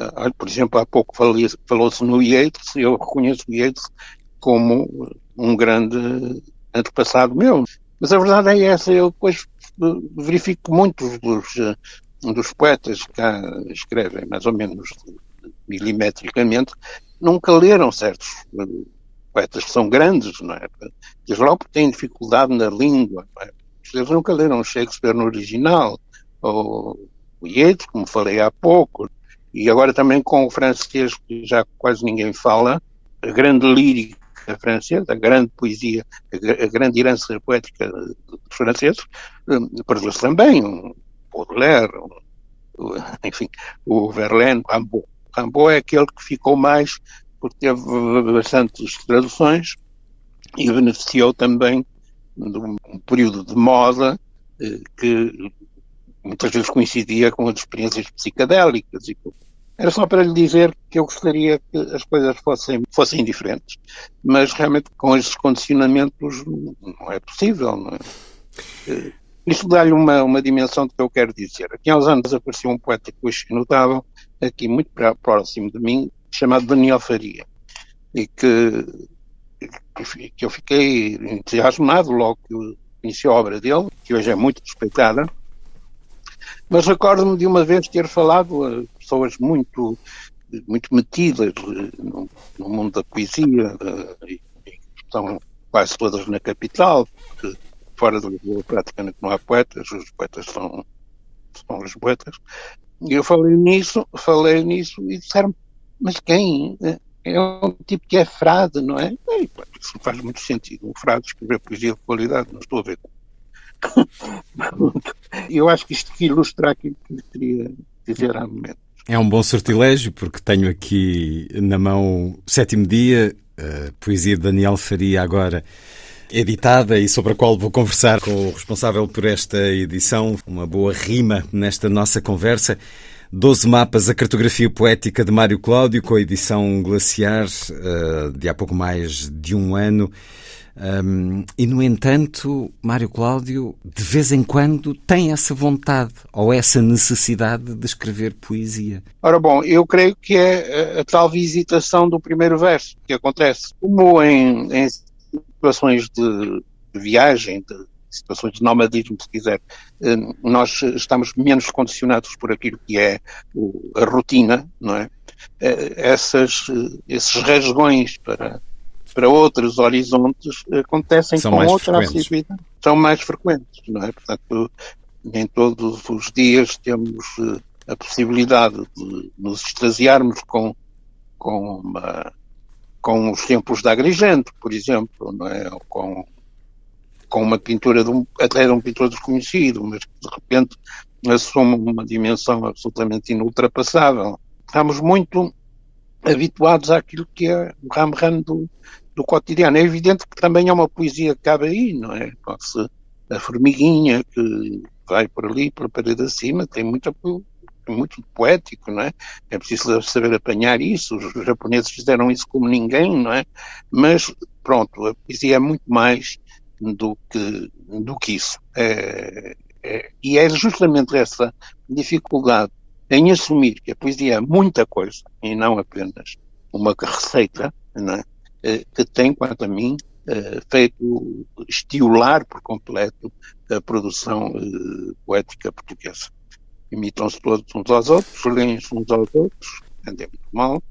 Uh, por exemplo, há pouco falou-se no Yeats, eu reconheço o Yeats como um grande antepassado meu. Mas a verdade é essa, eu depois verifico que muitos dos, eh, dos poetas que cá escrevem mais ou menos milimetricamente nunca leram certos eh, poetas que são grandes, não é? Logo porque têm dificuldade na língua, não é? Eles nunca leram Shakespeare no original, ou o Yeats, como falei há pouco, e agora também com o francês, que já quase ninguém fala, a grande lírica francesa, a grande poesia, a, grande herança poética dos franceses, hum, perdeu-se também, um Baudelaire, um, enfim, o Verlaine, Rimbaud. Rimbaud é aquele que ficou mais, porque teve bastantes traduções e beneficiou também de um período de moda eh, que muitas vezes coincidia com as experiências psicadélicas e com era só para lhe dizer que eu gostaria que as coisas fossem, fossem diferentes, mas realmente com estes condicionamentos não é possível. Não é? Isso dá-lhe uma, uma dimensão do que eu quero dizer. Aqui há uns anos apareceu um poeta que hoje notável, aqui muito próximo de mim, chamado Daniel Faria, e que, que eu fiquei entusiasmado logo que conheci a obra dele, que hoje é muito respeitada, mas recordo-me de uma vez ter falado a pessoas muito, muito metidas no, no mundo da poesia, e, estão quase todas na capital, porque fora de Lisboa praticamente não há poetas, os poetas são, são os poetas. E eu falei nisso, falei nisso e disseram mas quem? É um tipo que é frade, não é? E, isso faz muito sentido. Um frade escrever poesia de qualidade, não estou a ver. eu acho que isto que ilustra aquilo que eu queria dizer há momento. É um bom sortilégio, porque tenho aqui na mão Sétimo Dia, a poesia de Daniel Faria, agora editada e sobre a qual vou conversar com o responsável por esta edição. Uma boa rima nesta nossa conversa. Doze mapas, a cartografia poética de Mário Cláudio, com a edição Glaciar, eh, de há pouco mais de um ano. Um, e, no entanto, Mário Cláudio, de vez em quando, tem essa vontade ou essa necessidade de escrever poesia. Ora, bom, eu creio que é a, a tal visitação do primeiro verso que acontece. Como em, em situações de, viagem, de situações de nomadismo, se quiser, eh, nós estamos menos condicionados por aquilo que é a rotina, não é? Eh, essas, eh, esses rasgões para para outros horizontes acontecem são com outra frequentes. São mais frequentes, não é? Portanto, nem todos os dias temos uh, a possibilidade de nos extasiarmos com, com, uma, com os tempos da Agrigento, por exemplo, não é? Ou com, com uma pintura de um, até de um pintor desconhecido, mas que de repente assume uma dimensão absolutamente inultrapassável. Estamos muito habituados àquilo que é o ram-ram do, do cotidiano. É evidente que também é uma poesia que cabe aí, não é? Pode-se a formiguinha que vai por ali, por a parede acima, tem muito, muito poético, não é? É preciso saber apanhar isso, os japoneses fizeram isso como ninguém, não é? Mas, pronto, a poesia é muito mais do que, do que isso. É, é, e é justamente essa dificuldade em assumir que a poesia é muita coisa e não apenas uma receita, é? Eh, que tem, quanto a mim, eh, feito estimular por completo a produção eh, poética portuguesa. Imitam-se todos uns aos outros, leem-se uns aos outros, é muito mal,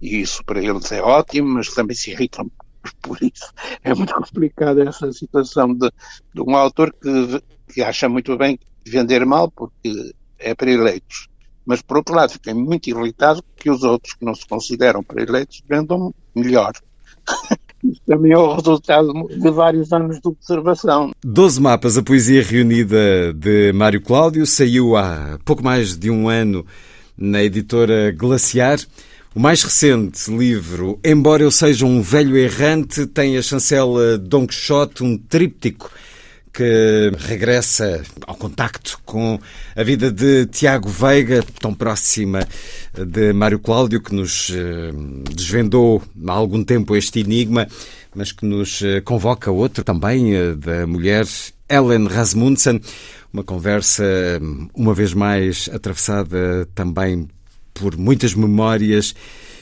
e isso para eles é ótimo, mas também se irritam por isso. É muito complicada essa situação de, de um autor que, que acha muito bem vender mal porque é para eleitos. Mas, por outro lado, fiquei muito irritado que os outros que não se consideram para eleitos vendam melhor. Também é o resultado de vários anos de observação. Doze mapas, a poesia reunida de Mário Cláudio, saiu há pouco mais de um ano na editora Glaciar. O mais recente livro, Embora Eu Seja um Velho Errante, tem a chancela Don Quixote, um tríptico que regressa ao contacto com a vida de Tiago Veiga, tão próxima de Mário Cláudio, que nos eh, desvendou há algum tempo este enigma, mas que nos eh, convoca outro também, eh, da mulher Ellen Rasmussen. Uma conversa, uma vez mais, atravessada também por muitas memórias.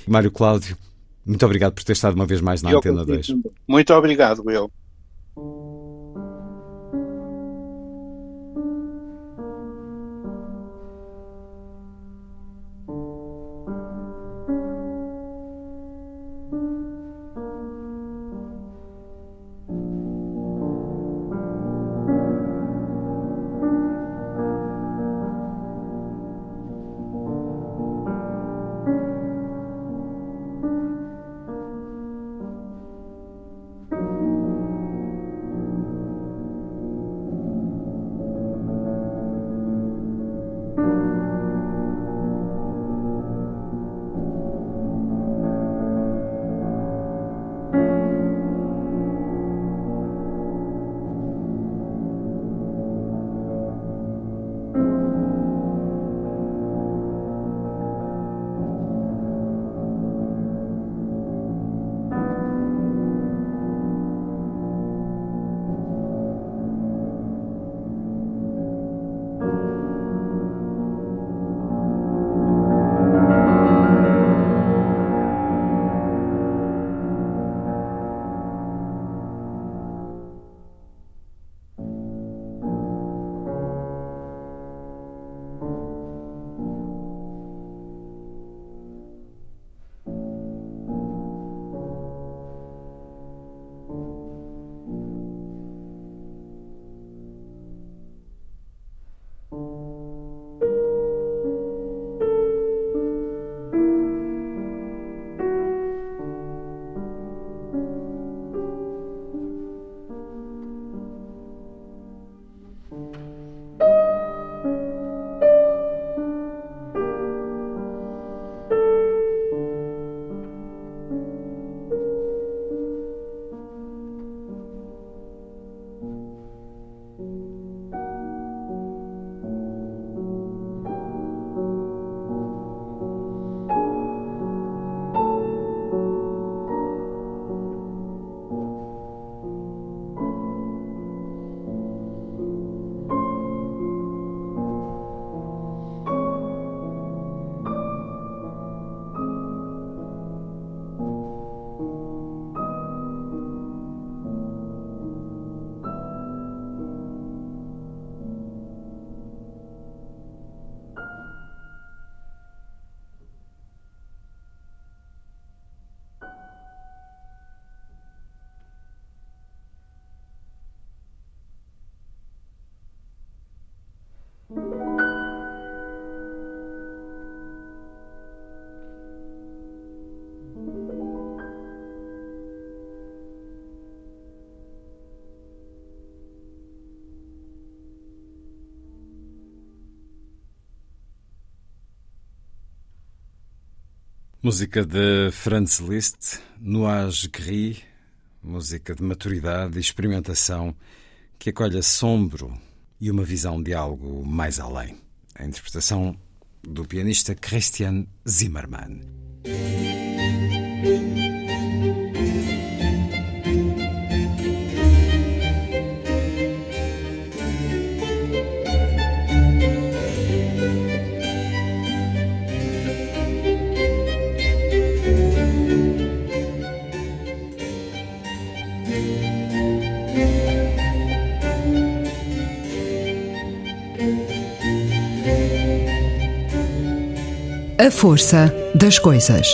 Mário Cláudio, muito obrigado por ter estado uma vez mais na eu Antena 2. Muito obrigado, eu. Música de Franz Liszt, Nuage Gris, música de maturidade e experimentação que acolhe assombro e uma visão de algo mais além. A interpretação do pianista Christian Zimmermann. Força das coisas.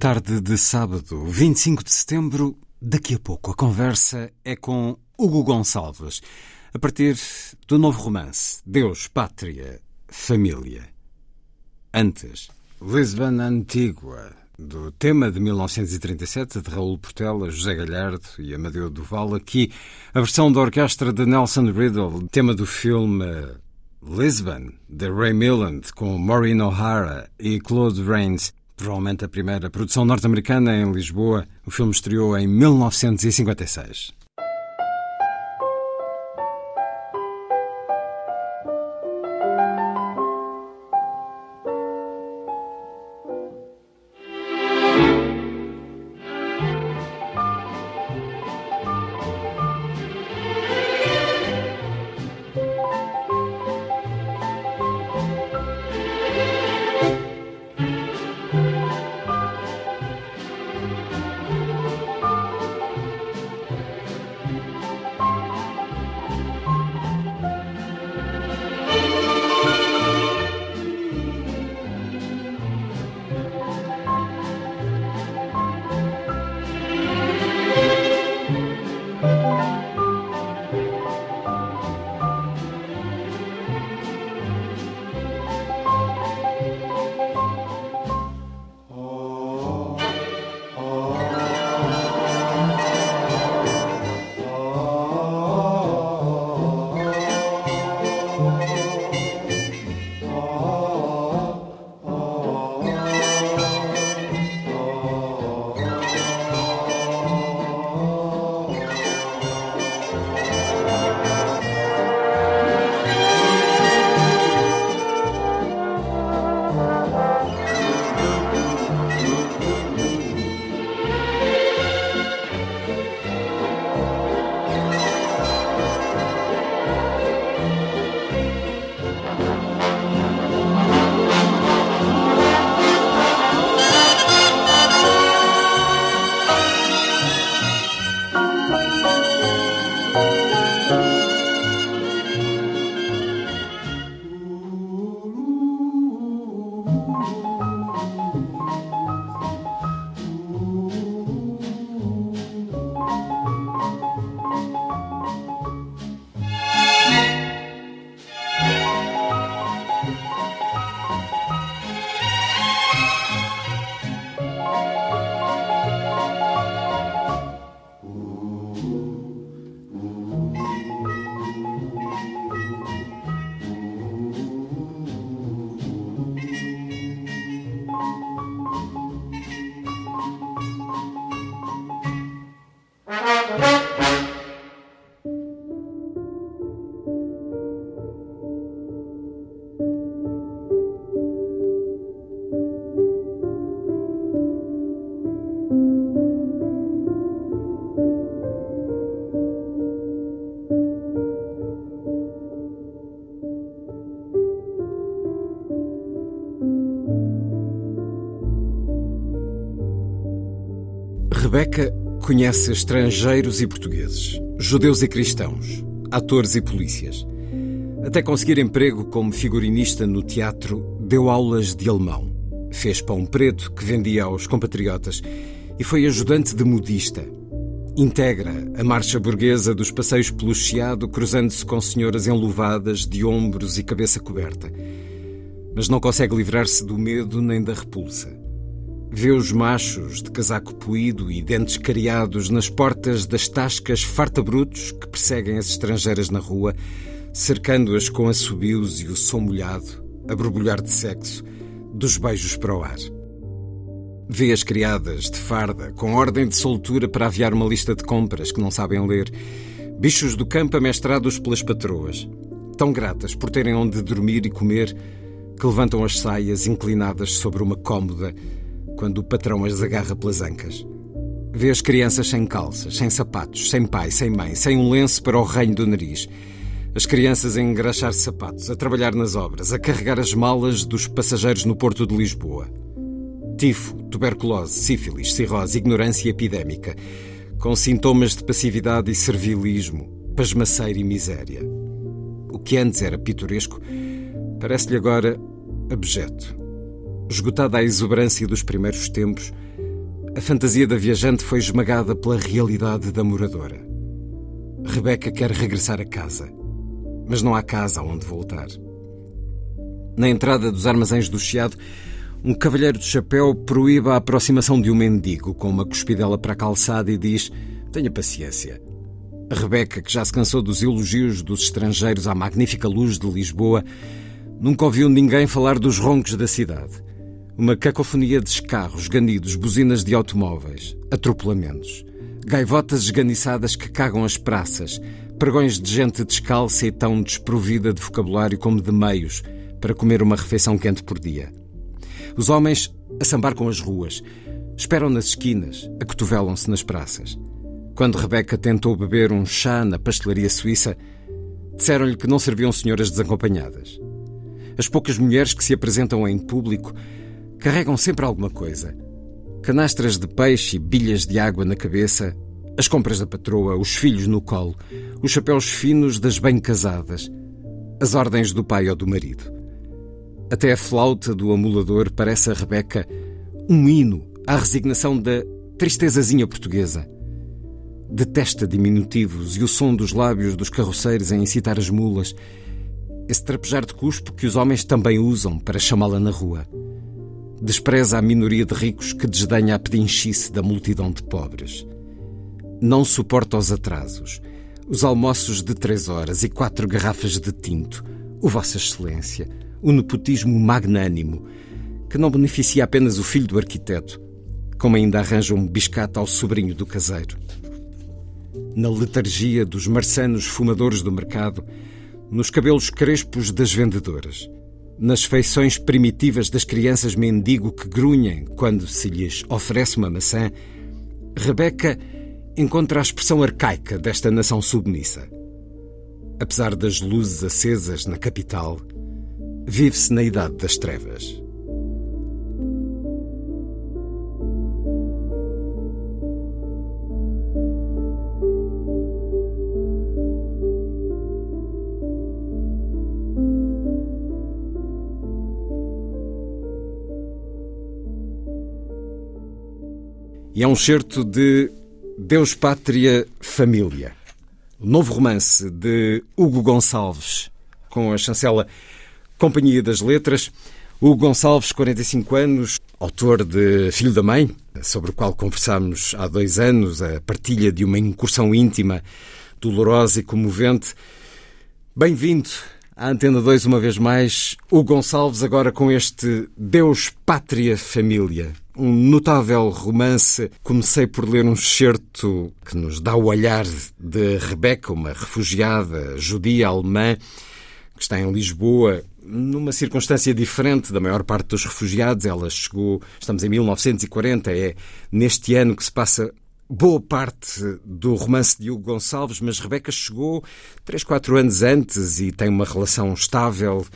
Tarde de sábado, 25 de setembro, daqui a pouco a conversa é com Hugo Gonçalves a partir do novo romance Deus, Pátria, Família. Antes, Lisbon Antigua, do tema de 1937 de Raul Portela, José Galhardo e Amadeu Duval. Aqui, a versão da orquestra de Nelson Riddle, tema do filme Lisbon, de Ray Milland, com Maureen O'Hara e Claude Rains. Provavelmente a primeira produção norte-americana em Lisboa. O filme estreou em 1956. Conhece estrangeiros e portugueses, judeus e cristãos, atores e polícias. Até conseguir emprego como figurinista no teatro, deu aulas de alemão. Fez pão preto que vendia aos compatriotas e foi ajudante de modista. Integra a marcha burguesa dos passeios pelo Chiado, cruzando-se com senhoras enluvadas, de ombros e cabeça coberta. Mas não consegue livrar-se do medo nem da repulsa. Vê os machos de casaco poído e dentes cariados nas portas das tascas fartabrutos que perseguem as estrangeiras na rua, cercando-as com assobios e o som molhado, a borbulhar de sexo, dos beijos para o ar. Vê as criadas de farda, com ordem de soltura para aviar uma lista de compras que não sabem ler, bichos do campo amestrados pelas patroas, tão gratas por terem onde dormir e comer, que levantam as saias inclinadas sobre uma cômoda quando o patrão as agarra pelas ancas. Vê as crianças sem calças, sem sapatos, sem pai, sem mãe, sem um lenço para o reino do nariz. As crianças a engraxar sapatos, a trabalhar nas obras, a carregar as malas dos passageiros no porto de Lisboa. Tifo, tuberculose, sífilis, cirrose, ignorância epidémica, com sintomas de passividade e servilismo, pasmaceira e miséria. O que antes era pitoresco parece-lhe agora abjeto. Esgotada a exuberância dos primeiros tempos, a fantasia da viajante foi esmagada pela realidade da moradora. Rebeca quer regressar a casa, mas não há casa aonde voltar. Na entrada dos armazéns do Chiado, um cavalheiro de chapéu proíbe a aproximação de um mendigo com uma cuspidela para a calçada e diz: Tenha paciência. A Rebeca, que já se cansou dos elogios dos estrangeiros à magnífica luz de Lisboa, nunca ouviu ninguém falar dos roncos da cidade. Uma cacofonia de escarros, ganidos, buzinas de automóveis, atropelamentos, gaivotas esganiçadas que cagam as praças, pregões de gente descalça e tão desprovida de vocabulário como de meios para comer uma refeição quente por dia. Os homens a sambar com as ruas, esperam nas esquinas, acotovelam-se nas praças. Quando Rebeca tentou beber um chá na pastelaria suíça, disseram-lhe que não serviam senhoras desacompanhadas. As poucas mulheres que se apresentam em público Carregam sempre alguma coisa. Canastras de peixe e bilhas de água na cabeça, as compras da patroa, os filhos no colo, os chapéus finos das bem-casadas, as ordens do pai ou do marido. Até a flauta do amulador parece a Rebeca um hino à resignação da tristezazinha portuguesa. Detesta diminutivos e o som dos lábios dos carroceiros em incitar as mulas, esse trapejar de cuspo que os homens também usam para chamá-la na rua. Despreza a minoria de ricos que desdenha a pedinchice da multidão de pobres. Não suporta os atrasos, os almoços de três horas e quatro garrafas de tinto, o Vossa Excelência, o nepotismo magnânimo, que não beneficia apenas o filho do arquiteto, como ainda arranja um biscate ao sobrinho do caseiro. Na letargia dos marçanos fumadores do mercado, nos cabelos crespos das vendedoras, nas feições primitivas das crianças mendigo que grunhem quando se lhes oferece uma maçã, Rebeca encontra a expressão arcaica desta nação submissa. Apesar das luzes acesas na capital, vive-se na idade das trevas. E é um certo de Deus, Pátria, Família. O novo romance de Hugo Gonçalves, com a chancela Companhia das Letras. Hugo Gonçalves, 45 anos, autor de Filho da Mãe, sobre o qual conversámos há dois anos, a partilha de uma incursão íntima, dolorosa e comovente. Bem-vindo à Antena 2 uma vez mais. Hugo Gonçalves, agora com este Deus, Pátria, Família um notável romance. Comecei por ler um excerto que nos dá o olhar de Rebeca, uma refugiada judia alemã que está em Lisboa, numa circunstância diferente da maior parte dos refugiados. Ela chegou, estamos em 1940, é neste ano que se passa boa parte do romance de Hugo Gonçalves, mas Rebeca chegou três, quatro anos antes e tem uma relação estável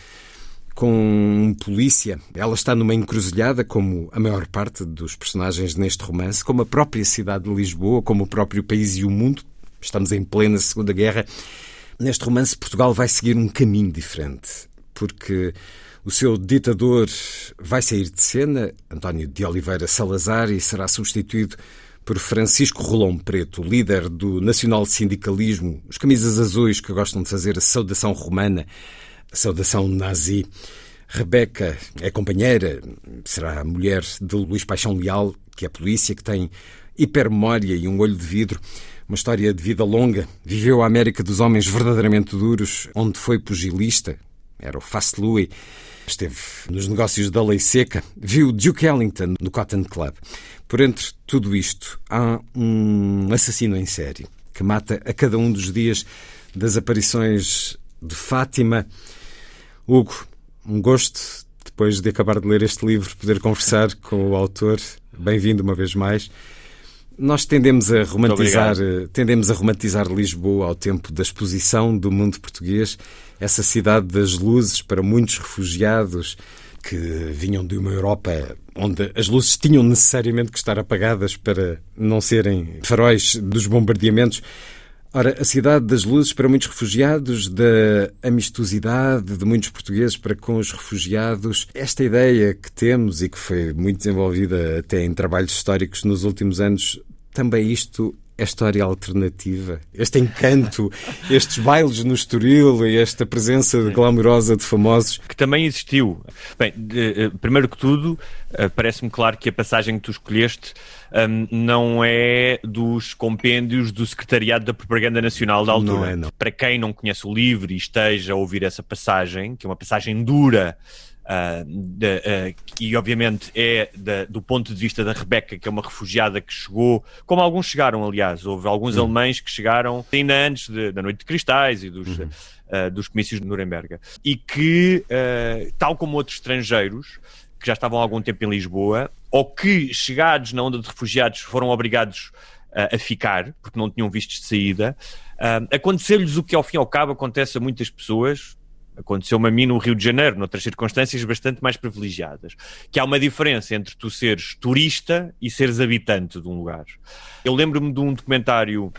com um polícia. Ela está numa encruzilhada, como a maior parte dos personagens neste romance, como a própria cidade de Lisboa, como o próprio país e o mundo. Estamos em plena Segunda Guerra. Neste romance, Portugal vai seguir um caminho diferente, porque o seu ditador vai sair de cena, António de Oliveira Salazar, e será substituído por Francisco Rolão Preto, líder do nacional sindicalismo, os camisas azuis que gostam de fazer a saudação romana, saudação nazi. Rebeca é companheira, será a mulher de Luís Paixão Leal, que é polícia, que tem hipermemória e um olho de vidro. Uma história de vida longa. Viveu a América dos homens verdadeiramente duros, onde foi pugilista. Era o Fast Louis. Esteve nos negócios da lei seca. Viu Duke Ellington no Cotton Club. Por entre tudo isto, há um assassino em série que mata a cada um dos dias das aparições de Fátima. Hugo, um gosto, depois de acabar de ler este livro, poder conversar com o autor. Bem-vindo uma vez mais. Nós tendemos a romantizar, tendemos a romantizar Lisboa ao tempo da exposição do mundo português, essa cidade das luzes para muitos refugiados que vinham de uma Europa onde as luzes tinham necessariamente que estar apagadas para não serem faróis dos bombardeamentos. Ora, a cidade das luzes para muitos refugiados, da amistosidade de muitos portugueses para com os refugiados, esta ideia que temos e que foi muito desenvolvida até em trabalhos históricos nos últimos anos, também isto é história alternativa. Este encanto, estes bailes no Estoril e esta presença glamourosa de famosos. Que também existiu. Bem, de, primeiro que tudo, parece-me claro que a passagem que tu escolheste um, não é dos compêndios do Secretariado da Propaganda Nacional da altura. Não é, não. Para quem não conhece o livro e esteja a ouvir essa passagem, que é uma passagem dura, Uh, de, uh, e obviamente é de, do ponto de vista da Rebeca, que é uma refugiada que chegou, como alguns chegaram, aliás, houve alguns uhum. alemães que chegaram ainda antes de, da Noite de Cristais e dos, uhum. uh, dos comícios de Nuremberg, e que, tal como outros estrangeiros que já estavam há algum tempo em Lisboa, ou que chegados na onda de refugiados foram obrigados a ficar, porque não tinham vistos de saída, aconteceu-lhes o que ao fim e ao cabo acontece a muitas pessoas, Aconteceu-me a mim no Rio de Janeiro, noutras circunstâncias bastante mais privilegiadas. Que há uma diferença entre tu seres turista e seres habitante de um lugar. Eu lembro-me de um documentário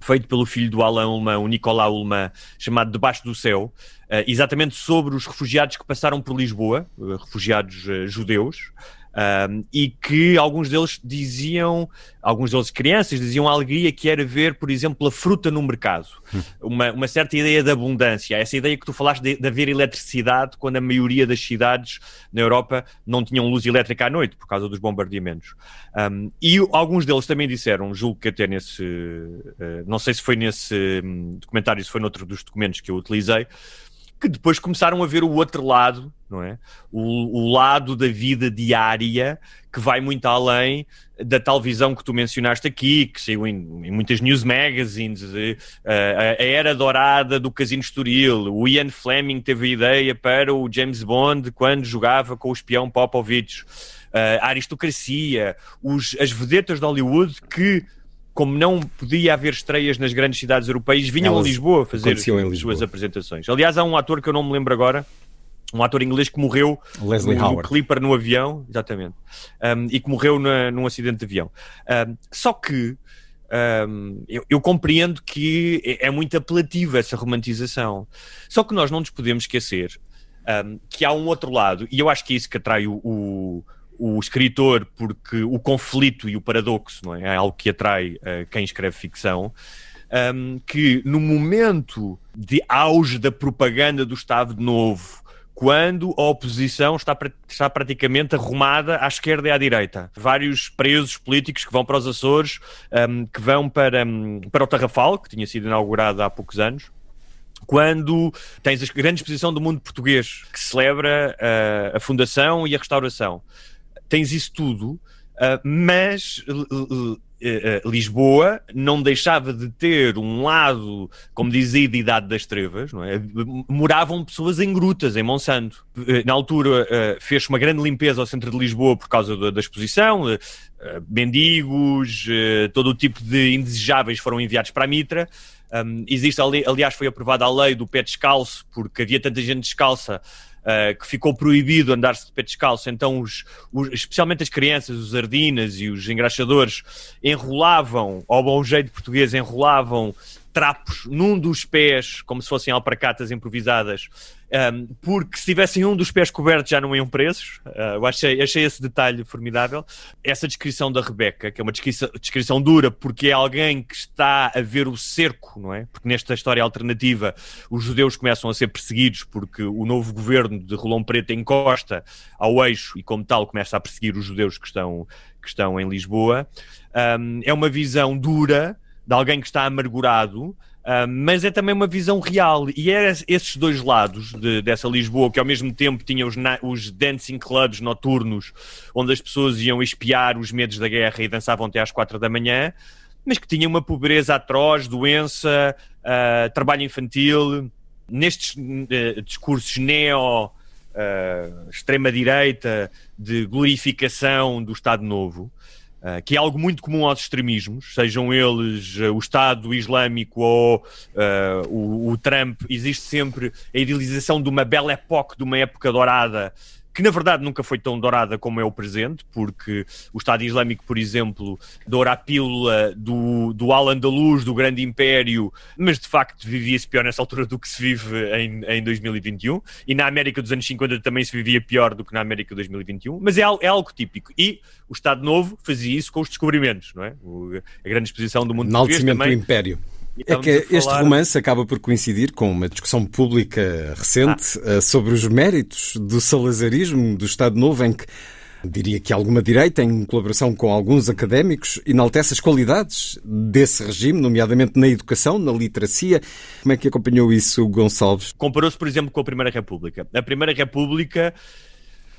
feito pelo filho do Alain Ullmann, o Nicolau Ullmann, chamado Debaixo do Céu, uh, exatamente sobre os refugiados que passaram por Lisboa, uh, refugiados uh, judeus, um, e que alguns deles diziam, alguns deles crianças, diziam a alegria que era ver, por exemplo, a fruta no mercado. Hum. Uma, uma certa ideia de abundância. Essa ideia que tu falaste de, de haver eletricidade quando a maioria das cidades na Europa não tinham luz elétrica à noite por causa dos bombardeamentos. Um, e alguns deles também disseram, julgo que até nesse, uh, não sei se foi nesse um, documentário, se foi noutro dos documentos que eu utilizei, que depois começaram a ver o outro lado, não é? O, o, lado da vida diária que vai muito além da tal visão que tu mencionaste aqui, que saiu em, em muitas news magazines, a, a, era dourada do Casino Estoril. O Ian Fleming teve a ideia para o James Bond quando jogava com o espião Popovich. Uh, a aristocracia, os, as vedetas de Hollywood que como não podia haver estreias nas grandes cidades europeias, vinham Elas a Lisboa fazer as suas apresentações. Aliás, há um ator que eu não me lembro agora, um ator inglês que morreu Leslie no, Howard. no Clipper no avião, exatamente, um, e que morreu na, num acidente de avião. Um, só que um, eu, eu, compreendo que é, é, muito apelativa essa romantização. Só que nós não nos podemos esquecer que há um outro lado, e eu acho que é isso que atrai o, o o escritor, porque o conflito e o paradoxo não é? é algo que atrai uh, quem escreve ficção. Um, que no momento de auge da propaganda do Estado Novo, quando a oposição está, está praticamente arrumada à esquerda e à direita. Vários presos políticos que vão para os Açores, um, que vão para, um, para o Tarrafal, que tinha sido inaugurado há poucos anos, quando tens a grande exposição do mundo português, que celebra uh, a fundação e a restauração tens isso tudo, uh, mas uh, Lisboa não deixava de ter um lado, como dizia, de idade das trevas, não é? Moravam pessoas em grutas, em Monsanto. Na altura fez uma grande limpeza ao centro de Lisboa por causa da, exposição, mendigos, todo o tipo de indesejáveis foram enviados para a Mitra. Existe, aliás, foi aprovada a lei do pé descalço, porque havia tanta gente descalça uh, que ficou proibido andar-se de pé descalço, então os, os, especialmente as crianças, os ardinas e os engraxadores enrolavam, ao bom jeito português, enrolavam trapos num dos pés, como se fossem alparcatas improvisadas, Um, porque se tivessem um dos pés cobertos já não iam presos. Uh, eu achei, achei esse detalhe formidável. Essa descrição da Rebeca, que é uma descrição, descrição, dura, porque é alguém que está a ver o cerco, não é? Porque nesta história alternativa os judeus começam a ser perseguidos porque o novo governo de Rolão Preto encosta ao eixo e, como tal, começa a perseguir os judeus que estão, que estão em Lisboa. Um, é uma visão dura de alguém que está amargurado Uh, mas é também uma visão real, e é esses dois lados de, dessa Lisboa, que ao mesmo tempo tinha os, os, dancing clubs noturnos, onde as pessoas iam espiar os medos da guerra e dançavam até às quatro da manhã, mas que tinha uma pobreza atroz, doença, uh, trabalho infantil, nestes uh, discursos neo. extrema-direita de glorificação do Estado Novo, Uh, que é algo muito comum aos extremismos, sejam eles uh, o Estado Islâmico ou uh, o, o, Trump, existe sempre a idealização de uma bela época, de uma época dourada que na verdade nunca foi tão dourada como é o presente, porque o Estado Islâmico, por exemplo, doura a pílula do, do Al-Andalus, do grande império, mas de facto vivia-se pior nessa altura do que se vive em, em 2021, e na América dos anos 50 também se vivia pior do que na América de 2021, mas é, é algo típico. E o Estado Novo fazia isso com os descobrimentos, não é? O, a grande exposição do mundo Enaltecimento do Império. É que falar... este romance acaba por coincidir com uma discussão pública recente ah. sobre os méritos do salazarismo, do Estado Novo, em que diria que alguma direita, em colaboração com alguns académicos, enaltece as qualidades desse regime, nomeadamente na educação, na literacia. Como é que acompanhou isso, Gonçalves? Comparou-se, por exemplo, com a Primeira República. A Primeira República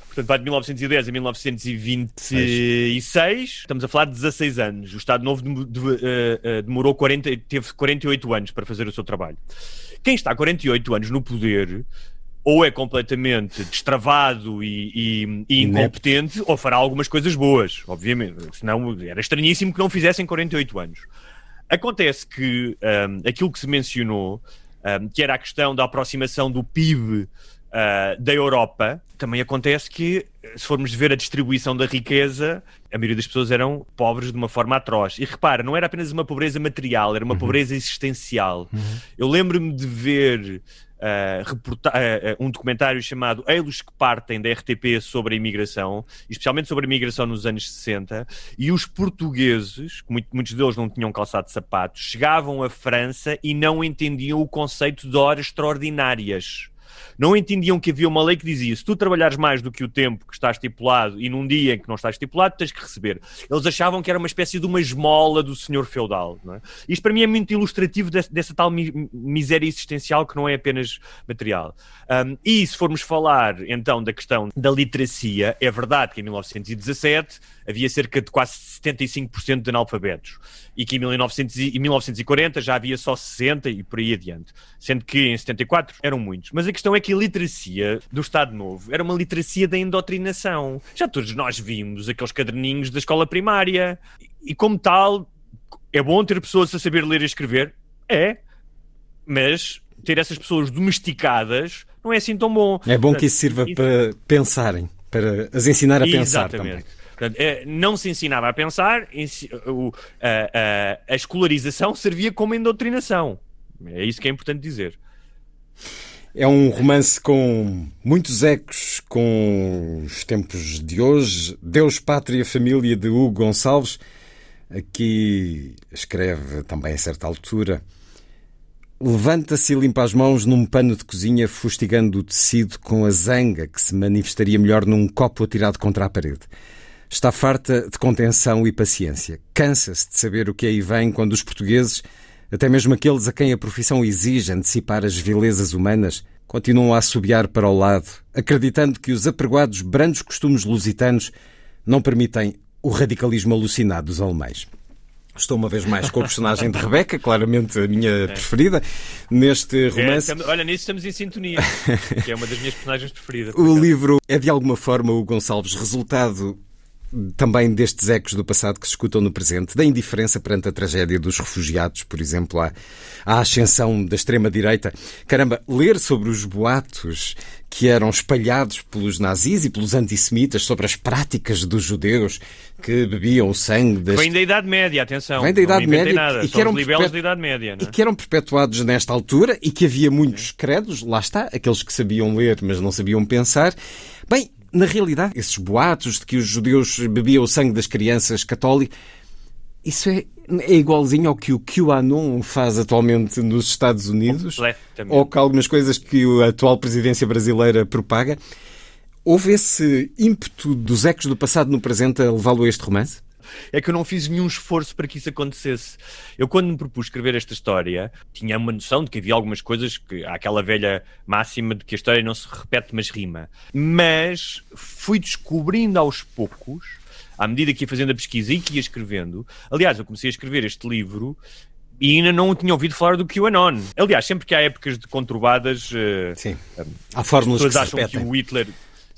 Portanto, vai de 1910 a 1926. Estamos a falar de 16 anos. O Estado Novo eh, eh, demorou 40, teve 48 anos para fazer o seu trabalho. Quem está 48 anos no poder ou é completamente destravado e, e, e incompetente, ou fará algumas coisas boas, obviamente. Senão era estranhíssimo que não fizessem 48 anos. Acontece que um, aquilo que se mencionou, um, que era a questão da aproximação do PIB uh, da Europa, também acontece que, se formos ver a distribuição da riqueza, a maioria das pessoas eram pobres de uma forma atroz. E repara, não era apenas uma pobreza material, era uma uhum. pobreza existencial. Uhum. Eu lembro-me de ver Uh, uh, um documentário chamado Eilos que Partem da RTP sobre a imigração, especialmente sobre a imigração nos anos 60, e os portugueses, muitos deles não tinham calçado sapatos, chegavam à França e não entendiam o conceito de horas extraordinárias não entendiam que havia uma lei que dizia se tu trabalhares mais do que o tempo que está estipulado e num dia em que não está estipulado, tens que receber. Eles achavam que era uma espécie de uma esmola do senhor feudal. É? Isto para mim é muito ilustrativo dessa, dessa tal mi miséria existencial que não é apenas material. Um, e se formos falar então da questão da literacia, é verdade que em 1917 havia cerca de quase 75% de analfabetos e que em 1900 e 1940 já havia só 60 e por aí adiante, sendo que em 74 eram muitos. Mas a questão é que a literacia do Estado Novo era uma literacia da indoctrinação. Já todos nós vimos aqueles caderninhos da escola primária e como tal é bom ter pessoas a saber ler e escrever? É, mas ter essas pessoas domesticadas não é assim tão bom. É bom que isso sirva para pensarem, para as ensinar a pensar Exatamente. também. Portanto, é, não se ensinava a pensar, a, escolarização servia como indoutrinação. É isso que é importante dizer. É um romance com muitos ecos com os tempos de hoje. Deus, Pátria, Família de Hugo Gonçalves. Aqui escreve também a certa altura. Levanta-se e limpa as mãos num pano de cozinha, fustigando o tecido com a zanga que se manifestaria melhor num copo atirado contra a parede. Está farta de contenção e paciência. Cansa-se de saber o que aí vem quando os portugueses, até mesmo aqueles a quem a profissão exige antecipar as vilezas humanas, continuam a assobiar para o lado, acreditando que os apregoados brandos costumes lusitanos não permitem o radicalismo alucinado dos alemães. Estou uma vez mais com a personagem de Rebeca, claramente a minha é. preferida, neste é, romance. É, olha, nisso estamos em sintonia, que é uma das minhas personagens preferidas. O livro é de alguma forma o Gonçalves resultado também destes ecos do passado que se escutam no presente, da indiferença perante a tragédia dos refugiados, por exemplo, à, à ascensão da extrema-direita. Caramba, ler sobre os boatos que eram espalhados pelos nazis e pelos antissemitas sobre as práticas dos judeus que bebiam o sangue das... Vem da Idade Média, atenção. Vem da Idade Média nada. e que eram perpet... da Idade Média, e que eram perpetuados nesta altura e que havia muitos credos, lá está, aqueles que sabiam ler, mas não sabiam pensar. Bem, na realidade, esses boatos de que os judeus bebiam o sangue das crianças católicas, isso é, é igualzinho ao que o QAnon faz atualmente nos Estados Unidos, ou que algumas coisas que a atual presidência brasileira propaga. Houve esse ímpeto dos ecos do passado no presente a levá-lo a este romance? É que eu não fiz nenhum esforço para que isso acontecesse. Eu, quando me propus escrever esta história, tinha uma noção de que havia algumas coisas que há aquela velha máxima de que a história não se repete, mas rima. Mas fui descobrindo aos poucos, à medida que ia fazendo a pesquisa e que ia escrevendo. Aliás, eu comecei a escrever este livro e ainda não tinha ouvido falar do QAnon. Aliás, sempre que há épocas de conturbadas, uh, Sim. há fórmulas as pessoas que acham que o Hitler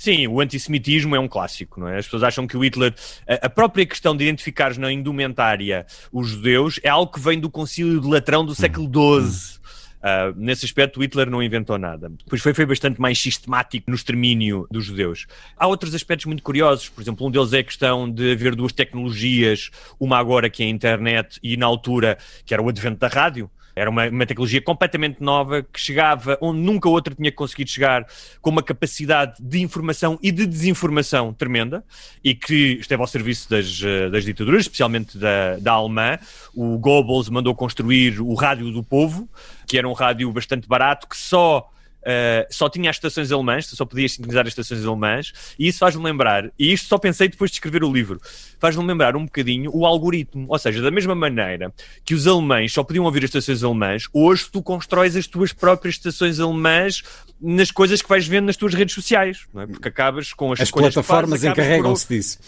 Sim, o antissemitismo é um clássico, não é? As pessoas acham que o Hitler, a, a própria questão de identificar na indumentária os judeus é algo que vem do concílio de Latrão do século XII. Uh, nesse aspecto, o Hitler não inventou nada. Pois foi, foi bastante mais sistemático no extermínio dos judeus. Há outros aspectos muito curiosos. Por exemplo, um deles é a questão de haver duas tecnologias, uma agora que é a internet e na altura que era o advento da rádio. Era uma, uma, tecnologia completamente nova que chegava onde nunca outra tinha conseguido chegar, com uma capacidade de informação e de desinformação tremenda e que esteve ao serviço das, eh, das ditaduras, especialmente da, da alemã. O Goebbels mandou construir o Rádio do Povo, que era um rádio bastante barato que só Uh, só tinha as estações alemãs, só podias sintonizar as estações alemãs, e isso faz-me lembrar, e isto só pensei depois de escrever o livro, faz-me lembrar um bocadinho o algoritmo. Ou seja, da mesma maneira que os alemães só podiam ouvir as estações alemãs, hoje tu constróis as tuas próprias estações alemãs nas coisas que vais vendo nas tuas redes sociais, é? Porque acabas com as As plataformas encarregam-se por... disso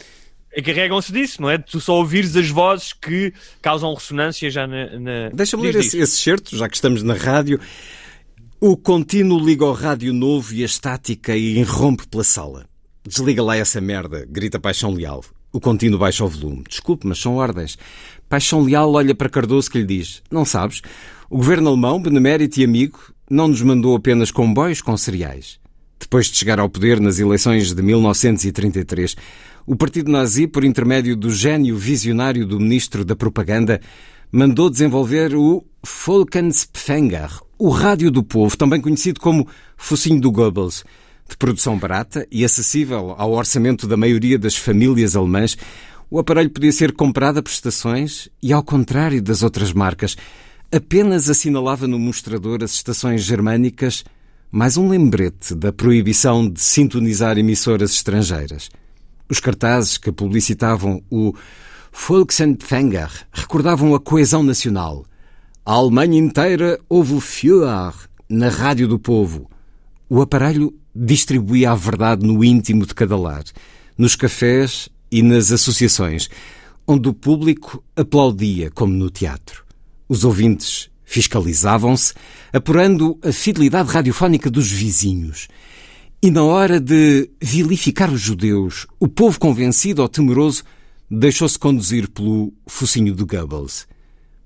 encarregam-se disso, não é? Tu só ouvires as vozes que causam ressonância já na. na... Deixa-me ler esse, esse certo, já que estamos na rádio. O contínuo liga ao rádio novo e a estática e irrompe pela sala. Desliga lá essa merda, grita Paixão Leal. O contínuo baixa o volume. Desculpe, mas são ordens. Paixão Leal olha para Cardoso que lhe diz: Não sabes? O governo alemão, benemérito e amigo, não nos mandou apenas comboios com cereais. Depois de chegar ao poder nas eleições de 1933, o partido nazi, por intermédio do gênio visionário do ministro da Propaganda, mandou desenvolver o Volkenspfänger, o Rádio do Povo, também conhecido como Focinho do Goebbels. De produção barata e acessível ao orçamento da maioria das famílias alemãs, o aparelho podia ser comprado a prestações e, ao contrário das outras marcas, apenas assinalava no mostrador as estações germânicas mais um lembrete da proibição de sintonizar emissoras estrangeiras. Os cartazes que publicitavam o Volksempfänger recordavam a coesão nacional. A Alemanha inteira ouve o Führer na Rádio do Povo. O aparelho distribuía a verdade no íntimo de cada lar, nos cafés e nas associações, onde o público aplaudia como no teatro. Os ouvintes fiscalizavam-se, apurando a fidelidade radiofónica dos vizinhos. E na hora de vilificar os judeus, o povo convencido ou temeroso deixou-se conduzir pelo focinho do Goebbels.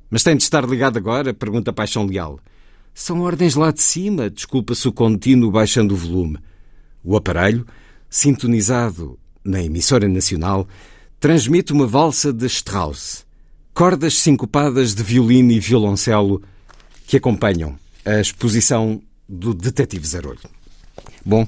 Mas tem de estar ligado agora? Pergunta Paixão Leal. São ordens lá de cima, desculpa-se o contínuo baixando o volume. O aparelho, sintonizado na emissora nacional, transmite uma valsa de Strauss, cordas sincopadas de violino e violoncelo que acompanham a exposição do Detetive Zarolho. Bom,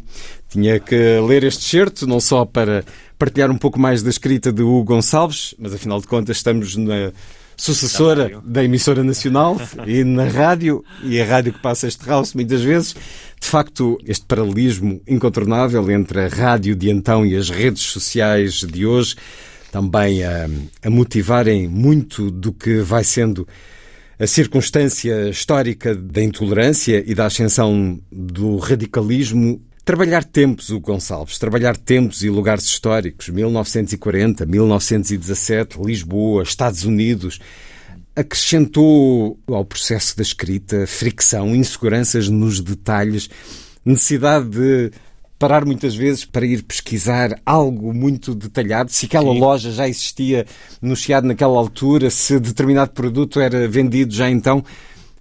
tinha que ler este certo, não só para partilhar um pouco mais da escrita de Hugo Gonçalves, mas afinal de contas estamos na sucessora da emissora nacional e na rádio, e a rádio que passa este house muitas vezes. De facto, este paralelismo incontornável entre a rádio de então e as redes sociais de hoje, também a, a motivarem muito do que vai sendo a circunstância histórica da intolerância e da ascensão do radicalismo Trabalhar tempos, o Gonçalves, trabalhar tempos e lugares históricos, 1940, 1917, Lisboa, Estados Unidos, acrescentou ao processo da escrita fricção, inseguranças nos detalhes, necessidade de parar muitas vezes para ir pesquisar algo muito detalhado, se aquela Sim. loja já existia no Chiado naquela altura, se determinado produto era vendido já então.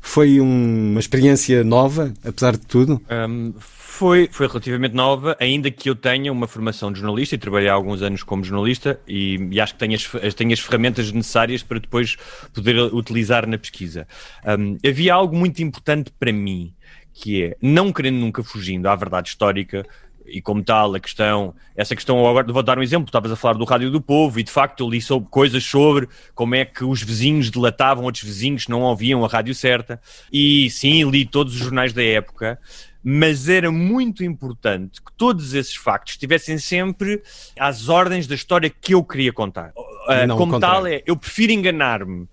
Foi uma experiência nova, apesar de tudo? Um, foi, foi relativamente nova, ainda que eu tenha uma formação de jornalista e trabalhei há alguns anos como jornalista e, e acho que tenho as, tenho as ferramentas necessárias para depois poder utilizar na pesquisa. Um, havia algo muito importante para mim, que é, não querendo nunca fugindo à verdade histórica, e como tal, a questão, essa questão, agora vou dar um exemplo, estavas a falar do Rádio do Povo e de facto eu li sobre, coisas sobre como é que os vizinhos delatavam outros vizinhos que não ouviam a rádio certa e sim, li todos os jornais da época mas era muito importante que todos esses factos estivessem sempre às ordens da história que eu queria contar. Uh, como tal, é, eu prefiro enganar-me uh,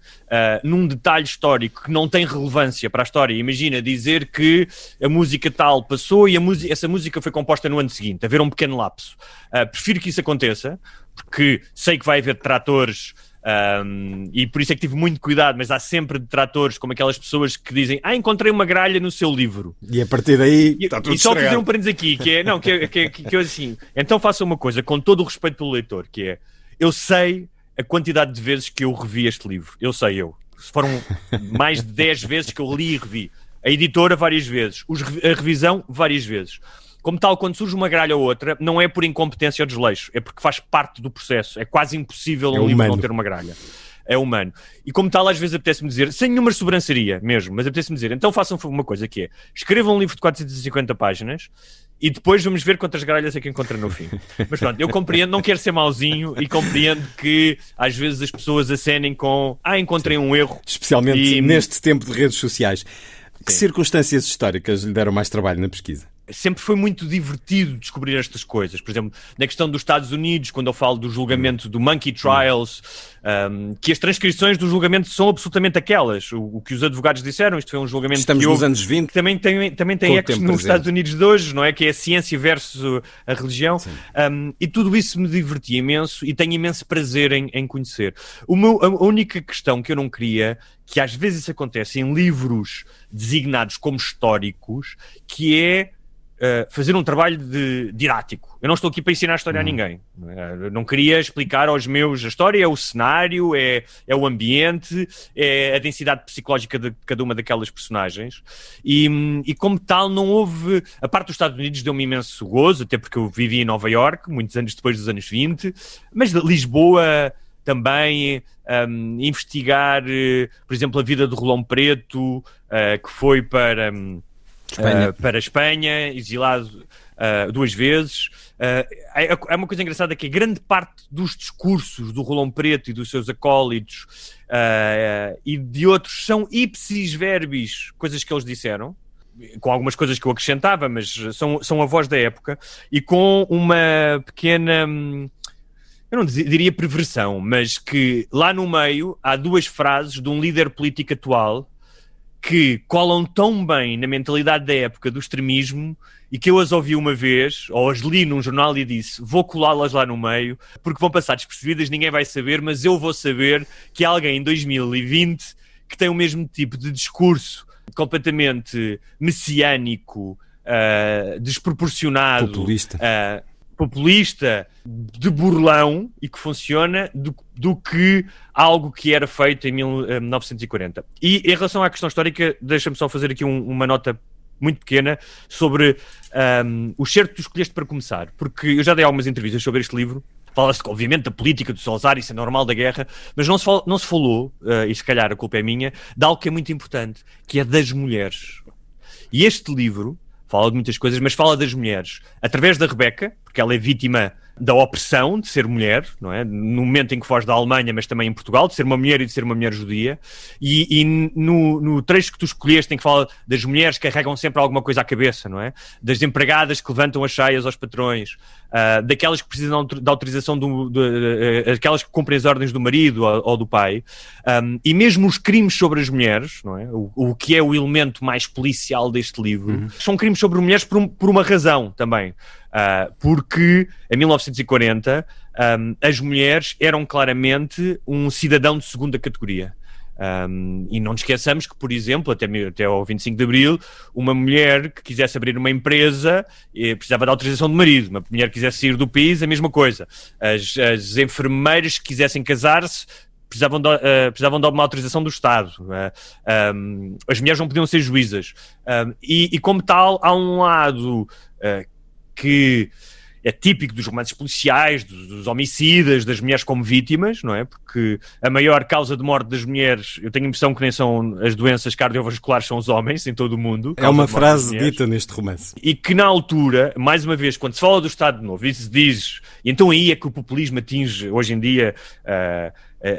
num detalhe histórico que não tem relevância para a história. Imagina dizer que a música tal passou e a essa música foi composta no ano seguinte, haver um pequeno lapso. Uh, prefiro que isso aconteça, porque sei que vai haver tratores um, e por isso é que tive muito cuidado, mas há sempre detratores como aquelas pessoas que dizem Ah, encontrei uma gralha no seu livro. E a partir daí está tudo E só fazer um parênteses aqui, que é, não, que, é, que, é, que, é assim, então faça uma coisa, com todo o respeito pelo leitor, que é, eu sei a quantidade de vezes que eu revi este livro, eu sei eu. Foram mais de 10 vezes que eu li e revi. A editora várias vezes, os, a revisão várias vezes. Como tal, quando surge uma gralha ou outra, não é por incompetência ou desleixo, é porque faz parte do processo. É quase impossível um é livro não ter uma gralha é humano. E como tal, às vezes apetece-me dizer, sem nenhuma sobranceria mesmo, mas apetece-me dizer, então façam uma coisa que é, escrevam um livro de 450 páginas e depois vamos ver quantas gralhas é que encontra no fim. Mas pronto, eu compreendo, não quero ser mauzinho e compreendo que às vezes as pessoas acenem com, ah, encontrei um erro. Especialmente e... neste tempo de redes sociais. Que Sim. circunstâncias históricas lhe deram mais trabalho na pesquisa? Sempre foi muito divertido descobrir estas coisas. Por exemplo, na questão dos Estados Unidos, quando eu falo do julgamento do Monkey Trials, um, que as transcrições do julgamento são absolutamente aquelas. O, o, que os advogados disseram, isto foi um julgamento Estamos que nos anos 20. também tem, também tem ecos nos Estados Unidos de hoje, não é? Que é a ciência versus a religião. Um, e tudo isso me divertia imenso e tenho imenso prazer em, em conhecer. O meu, a única questão que eu não queria, que às vezes isso acontece em livros designados como históricos, que é Uh, fazer um trabalho de, didático. Eu não estou aqui para ensinar a história uhum. a ninguém. Não, é? não queria explicar aos meus. A história é o cenário, é, é o ambiente, é a densidade psicológica de cada uma daquelas personagens. E, e como tal, não houve. A parte dos Estados Unidos deu-me imenso gozo, até porque eu vivi em Nova York, muitos anos depois dos anos 20, mas Lisboa também um, investigar, uh, por exemplo, a vida de Rolão Preto, uh, que foi para. Um, Espanha. Uh, para a Espanha, exilado uh, duas vezes. Uh, é, é, uma coisa engraçada que a grande parte dos discursos do Rolão Preto e dos seus acólitos e de outros são ipsis verbis, coisas que eles disseram, com algumas coisas que eu acrescentava, mas são, são a voz da época, e com uma pequena. Hum, eu não diria perversão, mas que lá no meio há duas frases de um líder político atual que colam tão bem na mentalidade da época do extremismo e que eu as ouvi uma vez, ou as li num jornal e disse: vou colá-las lá no meio, porque vão passar despercebidas, ninguém vai saber, mas eu vou saber que há alguém em 2020 que tem o mesmo tipo de discurso completamente messiânico, uh, desproporcionado, populista. Uh, populista de burlão e que funciona do, do que algo que era feito em 1940. Eh, e em relação à questão histórica, deixa-me só fazer aqui um, uma nota muito pequena sobre um, o certo que tu escolheste para começar, porque eu já dei algumas entrevistas sobre este livro. Fala-se, obviamente, da política do Salazar, isso é normal da guerra, mas não se, fala, não se falou, uh, e se calhar a culpa é minha, de algo que é muito importante, que é das mulheres. E este livro fala de muitas coisas, mas fala das mulheres através da Rebeca, porque ela é vítima da opressão de ser mulher, não é? No momento em que foge da Alemanha, mas também em Portugal, de ser uma mulher e de ser uma mulher judia. E, e no, no, trecho que tu escolheste, em que fala das mulheres que carregam sempre alguma coisa à cabeça, não é? Das empregadas que levantam as saias aos patrões, uh, daquelas que precisam da autorização do, do uh, aquelas que cumprem as ordens do marido ou, ou do pai, um, e mesmo os crimes sobre as mulheres, não é? O, o que é o elemento mais policial deste livro, uhum. são crimes sobre mulheres por, um, por uma razão também. Uh, porque em 1940 um, as mulheres eram claramente um cidadão de segunda categoria. Um, e não nos esqueçamos que, por exemplo, até, até ao 25 de Abril, uma mulher que quisesse abrir uma empresa eh, precisava da autorização do marido, uma mulher que quisesse sair do país, a mesma coisa. As, as enfermeiras que quisessem casar-se precisavam de, uh, precisavam de uma autorização do Estado. Uh, eh, um, as mulheres não podiam ser juízas. E, e, como tal, há um lado que é típico dos romances policiais, dos, dos, homicidas, das mulheres como vítimas, não é? Porque a maior causa de morte das mulheres, eu tenho a impressão que nem são as doenças cardiovasculares, são os homens em todo o mundo. É uma frase dita neste romance. E que na altura, mais uma vez, quando se fala do Estado Novo, e se diz, e então aí é que o populismo atinge, hoje em dia, uh,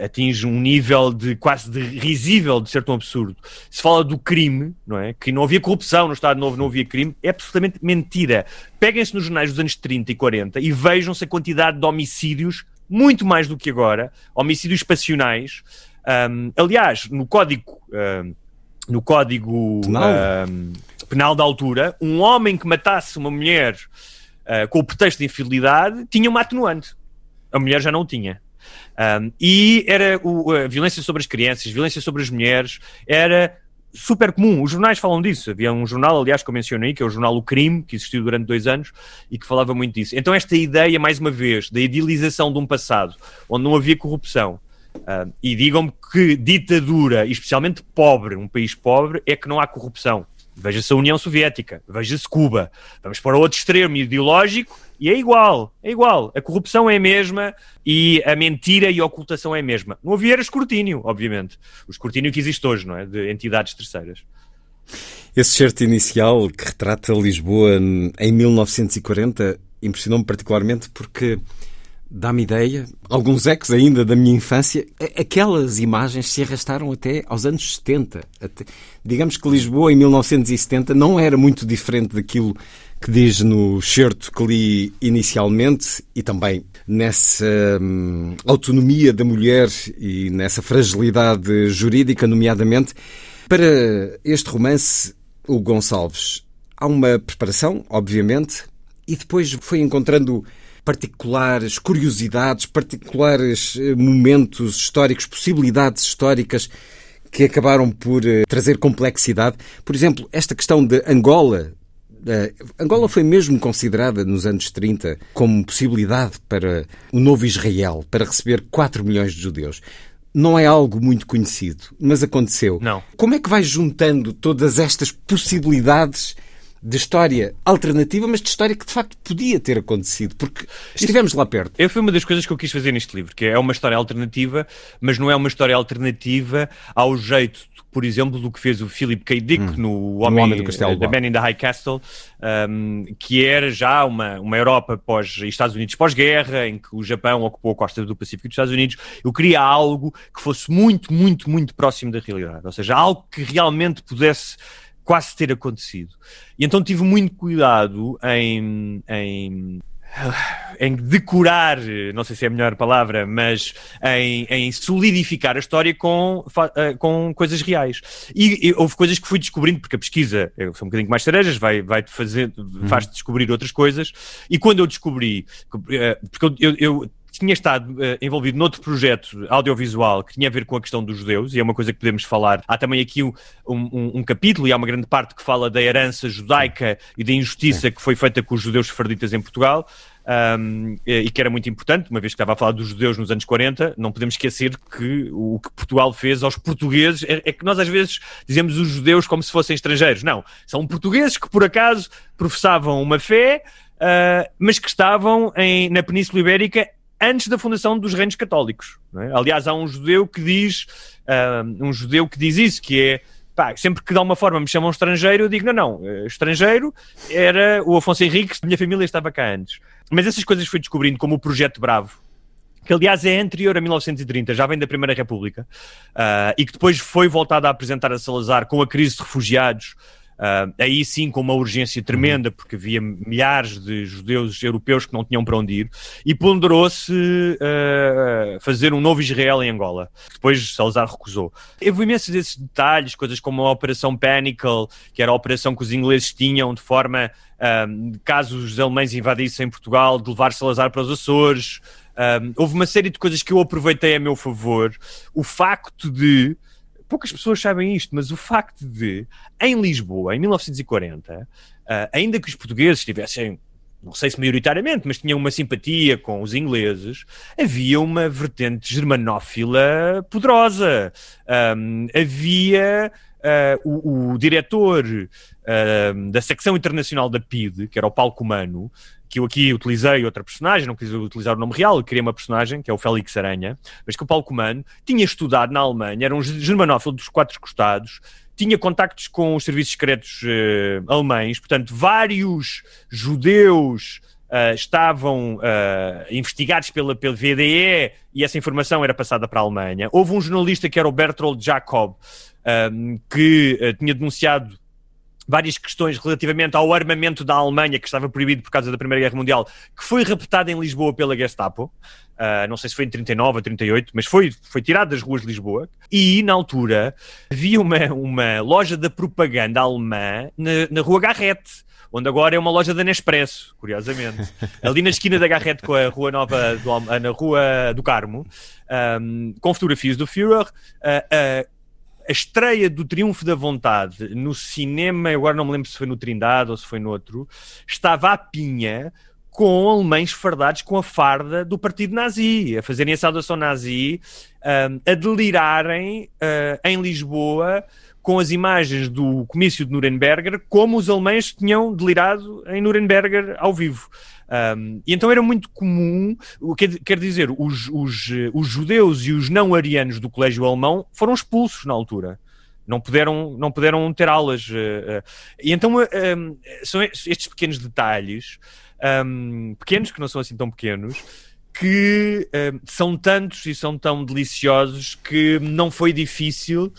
atinge um nível de quase de risível de ser tão absurdo. Se fala do crime, não é? Que não havia corrupção no Estado Novo, não havia crime, é absolutamente mentira. Peguem-se nos jornais dos anos 30 e 40 e vejam-se a quantidade de homicídios, muito mais do que agora, homicídios passionais. Um, aliás, no código. Um, no código penal. Um, penal da altura, um homem que matasse uma mulher uh, com o pretexto de infidelidade tinha uma atenuante. A mulher já não tinha. Um, e era o, a violência sobre as crianças, violência sobre as mulheres, era super comum. Os jornais falam disso. Havia um jornal, aliás, que eu mencionei, que é o jornal O Crime, que existiu durante dois anos e que falava muito disso. Então, esta ideia, mais uma vez, da idealização de um passado onde não havia corrupção. Uh, e digam-me que ditadura, especialmente pobre, um país pobre, é que não há corrupção. Veja-se a União Soviética, veja-se Cuba. Vamos para outro extremo ideológico e é igual, é igual. A corrupção é a mesma e a mentira e a ocultação é a mesma. Não havia era escrutínio, obviamente. O escrutínio que existe hoje, não é? De entidades terceiras. Esse certo inicial que retrata Lisboa em 1940 impressionou-me particularmente porque dá-me ideia, alguns ecos ainda da minha infância, aquelas imagens se arrastaram até aos anos 70. Até, digamos que Lisboa em 1970 não era muito diferente daquilo que diz no certo que li inicialmente e também nessa hum, autonomia da mulher e nessa fragilidade jurídica, nomeadamente. Para este romance, o Gonçalves, há uma preparação, obviamente, e depois foi encontrando particulares curiosidades, particulares eh, momentos históricos, possibilidades históricas que acabaram por eh, trazer complexidade. Por exemplo, esta questão de Angola. Uh, Angola foi mesmo considerada nos anos 30 como possibilidade para o novo Israel, para receber 4 milhões de judeus não é algo muito conhecido, mas aconteceu. Não. Como é que vai juntando todas estas possibilidades de história alternativa, mas de história que de facto podia ter acontecido, porque estivemos lá perto. Eu foi uma das coisas que eu quis fazer neste livro, que é uma história alternativa, mas não é uma história alternativa ao jeito, por exemplo, do que fez o Philip K. Dick hum, no Homem, Homem do Castelo The Man in the High Castle, um, que era já uma, uma Europa pós Estados Unidos pós-guerra, em que o Japão ocupou a costa do Pacífico dos Estados Unidos. Eu queria algo que fosse muito, muito, muito próximo da realidade, ou seja, algo que realmente pudesse quase ter acontecido. E então tive muito cuidado em, em em decorar, não sei se é a melhor palavra, mas em, em solidificar a história com, eh, com coisas reais. E, e, houve coisas que fui descobrindo, porque a pesquisa, eu sou um bocadinho mais cerejas, vai, vai fazer, faz-te descobrir outras coisas. E quando eu descobri, eh, porque eu, eu tinha estado uh, envolvido noutro projeto audiovisual que tinha a ver com a questão dos judeus, e é uma coisa que podemos falar. Há também aqui um, um, um capítulo, e há uma grande parte que fala da herança judaica e da injustiça que foi feita com os judeus sefarditas em Portugal. Um, e que era muito importante, uma vez que estava a falar dos judeus nos anos 40, não podemos esquecer que o que Portugal fez aos portugueses é, é, que nós às vezes dizemos os judeus como se fossem estrangeiros. Não, são portugueses que por acaso professavam uma fé, uh, mas que estavam em, na Península Ibérica antes da fundação dos reinos católicos. É? Aliás, há um judeu que diz, uh, um judeu que diz isso, que é pá, sempre que de alguma forma me chamam estrangeiro, eu digo, não, não, eh, estrangeiro era o Afonso Henriques, minha família estava cá antes. Mas essas coisas fui descobrindo como o Projeto Bravo, que aliás é anterior a 1930, já vem da Primeira República, uh, e que depois foi voltado a apresentar a Salazar com a crise de refugiados, Uh, aí sim com uma urgência tremenda, porque havia milhares de judeus europeus que não tinham para onde ir, e ponderou-se uh, fazer um novo Israel em Angola. Depois Salazar recusou. Houve imensos desses detalhes, coisas como a Operação Panicle, que era a operação que os ingleses tinham de forma, uh, caso os alemães invadissem Portugal, de levar Salazar para os Açores. houve uma série de coisas que eu aproveitei a meu favor. O facto de poucas pessoas sabem isto, mas o facto de, em Lisboa, em 1940, uh, ainda que os portugueses tivessem não sei se maioritariamente, mas tinham uma simpatia com os ingleses, havia uma vertente germanófila poderosa. Um, havia uh, o, o, diretor uh, da secção internacional da PID, que era o Paulo Comano, que eu aqui utilizei outra personagem, não quis utilizar o nome real, queria uma personagem, que é o Félix Aranha, mas que o Paulo Comano tinha estudado na Alemanha, era um germanófilo dos quatro costados, tinha contactos com os serviços secretos uh, alemães, portanto, vários judeus uh, estavam uh, investigados pela, pela VDE e essa informação era passada para a Alemanha. Houve um jornalista que era o Bertold Jacob, que tinha denunciado várias questões relativamente ao armamento da Alemanha, que estava proibido por causa da Primeira Guerra Mundial, que foi raptado em Lisboa pela Gestapo. Uh, não sei se foi em 39 ou 38, mas foi, foi tirado das ruas de Lisboa. E, na altura, havia uma, uma loja da propaganda alemã na, na Rua Garrete onde agora é uma loja da Nespresso, curiosamente. Ali na esquina da Garrete com a Rua Nova, do, na Rua do Carmo, um, com fotografias do Führer, uh, uh, a estreia do Triunfo da Vontade no cinema, agora não me lembro se foi no Trindade ou se foi no outro, estava a pinha com alemães fardados com a farda do partido nazi, a fazerem a saudação nazi, um, a delirarem uh, em Lisboa com as imagens do comício de Nuremberg, como os alemães tinham delirado em Nuremberg ao vivo. Um, e então era muito comum, o que quer dizer, os, os, os judeus e os não-arianos do colégio alemão foram expulsos na altura não puderam, não puderam ter aulas. Uh, uh. E então são estes pequenos detalhes, pequenos que não são assim tão pequenos, que são tantos e são tão deliciosos que não foi difícil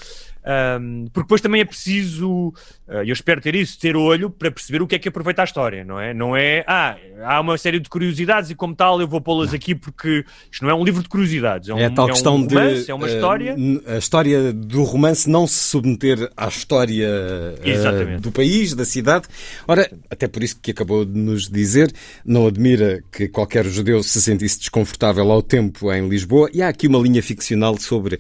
um, porque depois também é preciso, uh, eu espero ter isso, ter olho para perceber o que é que aproveita a história, não é? Não é, ah, há uma série de curiosidades e como tal eu vou pô-las aqui porque isto não é um livro de curiosidades, é, um, é tal é questão um romance, de, é uma história. Uh, a história do romance não se submeter à história uh, do país, da cidade. Ora, até por isso que acabou de nos dizer, não admira que qualquer judeu se sentisse desconfortável ao tempo em Lisboa. E há aqui uma linha ficcional sobre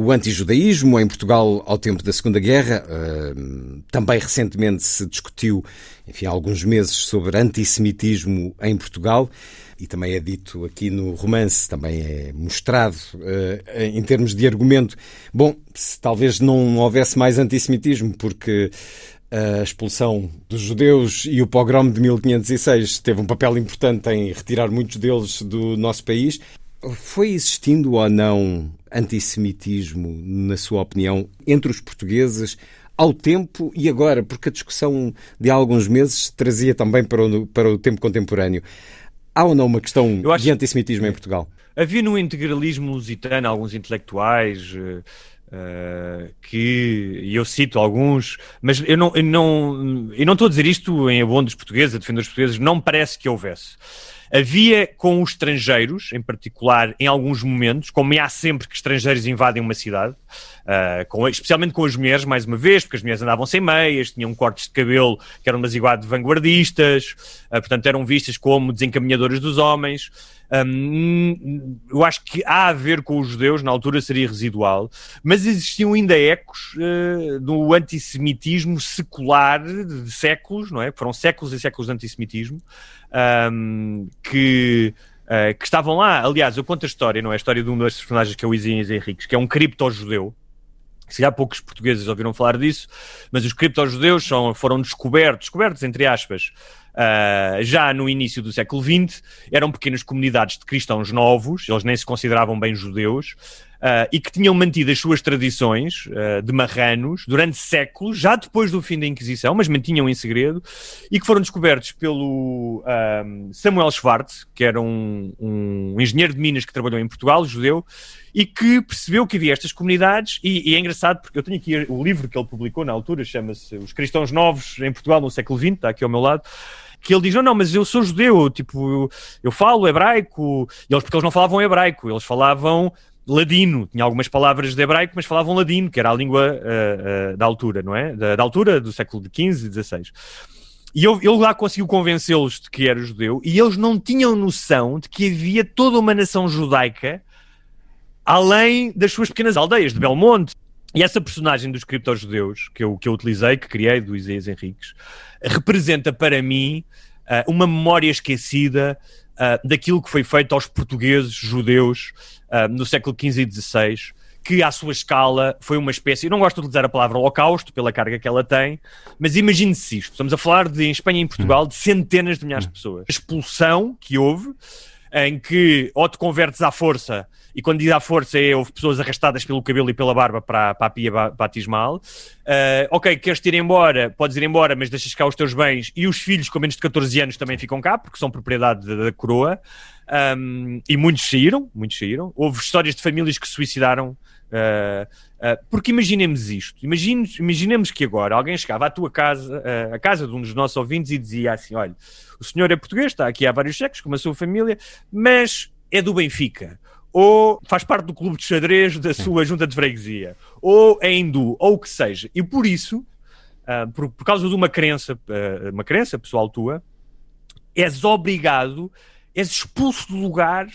o antijudaísmo em Portugal ao tempo da Segunda Guerra. Uh, também recentemente se discutiu, enfim, há alguns meses, sobre antissemitismo em Portugal. E também é dito aqui no romance, também é mostrado uh, em termos de argumento. Bom, se talvez não houvesse mais antissemitismo, porque a expulsão dos judeus e o pogrom de 1506 teve um papel importante em retirar muitos deles do nosso país. Foi existindo ou não antissemitismo, na sua opinião, entre os portugueses ao tempo e agora? Porque a discussão de há alguns meses trazia também para o, para o tempo contemporâneo. Há ou não uma questão acho... de antissemitismo em Portugal? Havia no integralismo lusitano alguns intelectuais. Uh, que eu cito alguns, mas eu não, eu não, eu não estou a dizer isto em abono dos portugueses, a defender os portugueses, não parece que houvesse. Havia com os estrangeiros, em particular, em alguns momentos, como há sempre que estrangeiros invadem uma cidade, uh, com, especialmente com as mulheres, mais uma vez, porque as mulheres andavam sem meias, tinham cortes de cabelo que eram demasiado vanguardistas, uh, portanto eram vistas como desencaminhadoras dos homens. Um, eu acho que há a ver com os judeus, na altura seria residual, mas existiam ainda ecos uh, do antissemitismo secular de séculos, não é? Foram séculos e séculos de antissemitismo um, que, uh, que estavam lá. Aliás, eu conto a história, não é? A história de um dos personagens que é o Isias Henriques, que é um cripto-judeu. Se há poucos portugueses ouviram falar disso, mas os cripto-judeus foram descobertos, descobertos entre aspas, uh, já no início do século XX, eram pequenas comunidades de cristãos novos, eles nem se consideravam bem judeus, Uh, e que tinham mantido as suas tradições uh, de marranos durante séculos, já depois do fim da Inquisição, mas mantinham em segredo, e que foram descobertos pelo uh, Samuel Schwartz, que era um, um, engenheiro de Minas que trabalhou em Portugal, judeu, e que percebeu que havia estas comunidades, e, e, é engraçado porque eu tenho aqui o livro que ele publicou na altura, chama-se Os Cristãos Novos em Portugal no século XX, está aqui ao meu lado, que ele diz: Não, não, mas eu sou judeu, tipo, eu, eu falo hebraico. E eles, porque eles não falavam hebraico, eles falavam ladino, tinha algumas palavras de hebraico, mas falavam ladino, que era a língua uh, uh, da altura, não é? Da, da, altura do século XV e XVI. E eu, ele lá conseguiu convencê-los de que era judeu, e eles não tinham noção de que havia toda uma nação judaica além das suas pequenas aldeias de Belmonte, E essa personagem dos criptojudeus que eu, que eu utilizei, que criei, do Isaías Henriques, representa para mim uh, uma memória esquecida daquilo que foi feito aos portugueses judeus uh, no século XV e XVI, que à sua escala foi uma espécie, eu não gosto de utilizar a palavra holocausto pela carga que ela tem, mas imagine-se isto, estamos a falar de, em Espanha e em Portugal de centenas de milhares de pessoas. A expulsão que houve, em que ou te convertes à força e quando diz à força é houve pessoas arrastadas pelo cabelo e pela barba para, para a pia batismal. Uh, ok, queres ir embora, podes ir embora, mas deixas cá os teus bens e os filhos com menos de 14 anos também ficam cá, porque são propriedade da, da coroa. Um, e muitos saíram, muitos saíram. Houve histórias de famílias que se suicidaram. Uh, uh, porque imaginemos isto, imaginemos, imaginemos que agora alguém chegava à tua casa, uh, à casa de um dos nossos ouvintes e dizia assim: Olha, o senhor é português, está aqui há vários séculos, com a sua família, mas é do Benfica ou faz parte do clube de xadrez da sua junta de freguesia, ou é hindu, ou o que seja. E por isso, uh, por, por, causa de uma crença, uma crença pessoal tua, és obrigado és expulso do lugar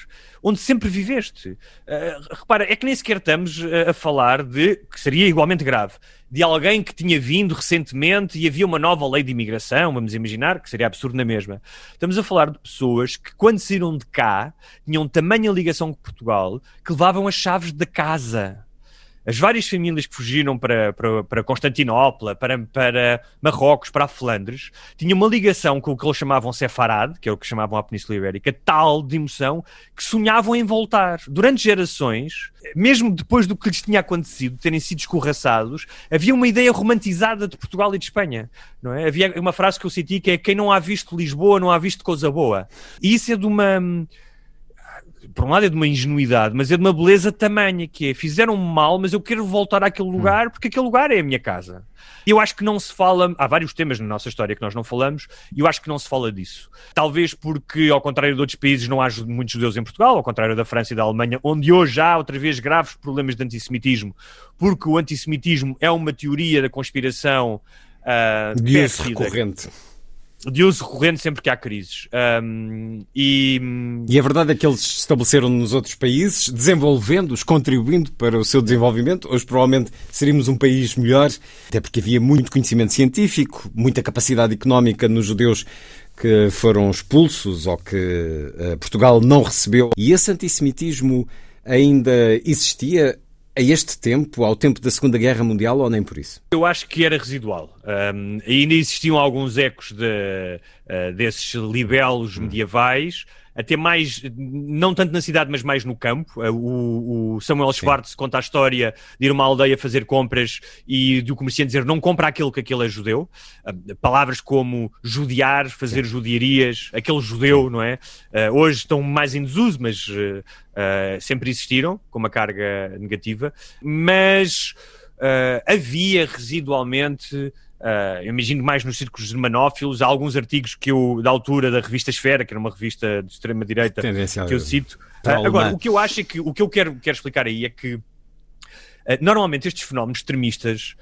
onde sempre viveste. Uh, repara, é que nem sequer estamos a falar de, que seria igualmente grave, de alguém que tinha vindo recentemente e havia uma nova lei de imigração, vamos imaginar, que seria absurdo na mesma. Estamos a falar de pessoas que, quando saíram de cá, tinham tamanha ligação com Portugal que levavam as chaves da casa as várias famílias que fugiram para, para, para Constantinopla, para, para Marrocos, para Flandres, tinham uma ligação com o que eles chamavam Sefarad, que é o que chamavam a Península Ibérica, tal de emoção que sonhavam em voltar. Durante gerações, mesmo depois do que lhes tinha acontecido, terem sido escorraçados, havia uma ideia romantizada de Portugal e de Espanha. Não é? Havia uma frase que eu senti que é quem não há visto Lisboa não há visto coisa boa. E isso é de uma por um lado é de uma ingenuidade, mas é de uma beleza tamanha, que é, fizeram mal, mas eu quero voltar àquele hum. lugar, porque aquele lugar é a minha casa. E eu acho que não se fala, há vários temas na nossa história que nós não falamos, e eu acho que não se fala disso. Talvez porque, ao contrário de outros países, não há muitos judeus em Portugal, ao contrário da França e da Alemanha, onde hoje há outra vez graves problemas de antissemitismo, porque o antissemitismo é uma teoria da conspiração uh, de recorrente de uso recorrente sempre que há crises. Um, e... e a verdade é que eles estabeleceram nos outros países, desenvolvendo-os, contribuindo para o seu desenvolvimento. Hoje, provavelmente, seríamos um país melhor, até porque havia muito conhecimento científico, muita capacidade económica nos judeus que foram expulsos ou que uh, Portugal não recebeu. E esse antissemitismo ainda existia a este tempo, ao tempo da Segunda Guerra Mundial, ou nem por isso? Eu acho que era residual. Um, ainda existiam alguns ecos de, uh, desses libelos medievais, até mais, não tanto na cidade, mas mais no campo. Uh, o, o Samuel Schwartz Sim. conta a história de ir a uma aldeia fazer compras e do comerciante dizer não compra aquilo que aquele é judeu. Uh, palavras como judiar, fazer Sim. judiarias, aquele judeu, Sim. não é? Uh, hoje estão mais em desuso, mas sempre existiram, com uma carga negativa. Mas havia residualmente Uh, eu imagino mais nos círculos germanófilos, há alguns artigos que eu, da altura da revista Esfera, que era uma revista de extrema-direita, que eu cito. Uh, agora, o que eu acho é que, o que eu quero, quero explicar aí é que, uh, normalmente estes fenómenos extremistas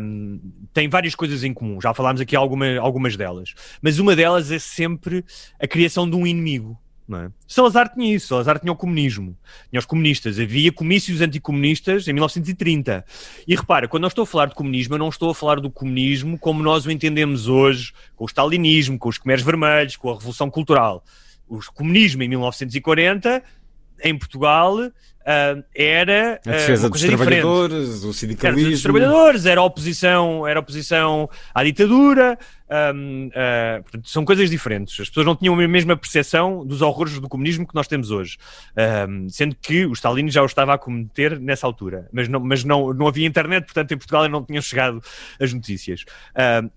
um, têm várias coisas em comum, já falámos aqui alguma, algumas delas, mas uma delas é sempre a criação de um inimigo. Não é? Salazar tinha isso, Salazar tinha o comunismo, tinha os comunistas, havia comícios anticomunistas em 1930. E repara, quando eu estou a falar de comunismo, eu não estou a falar do comunismo como nós o entendemos hoje, com o stalinismo, com os Khmeres Vermelhos, com a Revolução Cultural. O comunismo em 1940, em Portugal, Uh, era a defesa dos trabalhadores, diferente. o sindicalismo. Era dos trabalhadores, era oposição, era oposição à ditadura, um, uh, ah, portanto, são coisas diferentes. As pessoas não tinham a mesma percepção dos horrores do comunismo que nós temos hoje, um, sendo que o Stalin já o estava a cometer nessa altura, mas não, mas não, não havia internet, portanto, em Portugal não tinham chegado as notícias.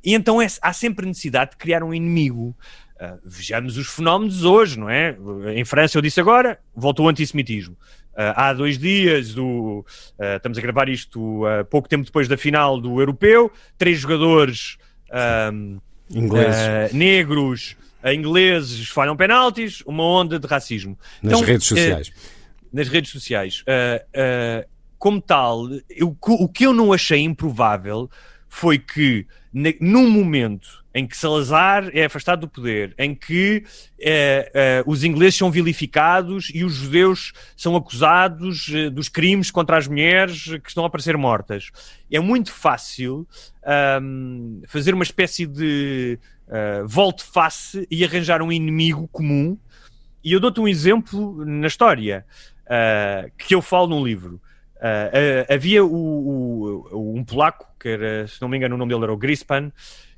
e então é, há sempre necessidade de criar um inimigo. Uh, vejamos os fenómenos hoje, não é? Em França, eu disse agora, voltou o antissemitismo. Uh, há dois dias, do, uh, estamos a gravar isto pouco tempo depois da final do Europeu, três jogadores ingleses. negros ingleses falham penaltis, uma onda de racismo. Nas então, redes sociais. nas redes sociais. como tal, eu, o que eu não achei improvável foi que, num momento em que Salazar é afastado do poder, em que eh, eh, os ingleses são vilificados e os judeus são acusados eh, dos crimes contra as mulheres que estão a aparecer mortas. É muito fácil fazer uma espécie de volte-face e arranjar um inimigo comum. E eu dou-te um exemplo na história que eu falo num livro. Havia o, o, um polaco, que era, se não me engano, o nome dele era o Grispan,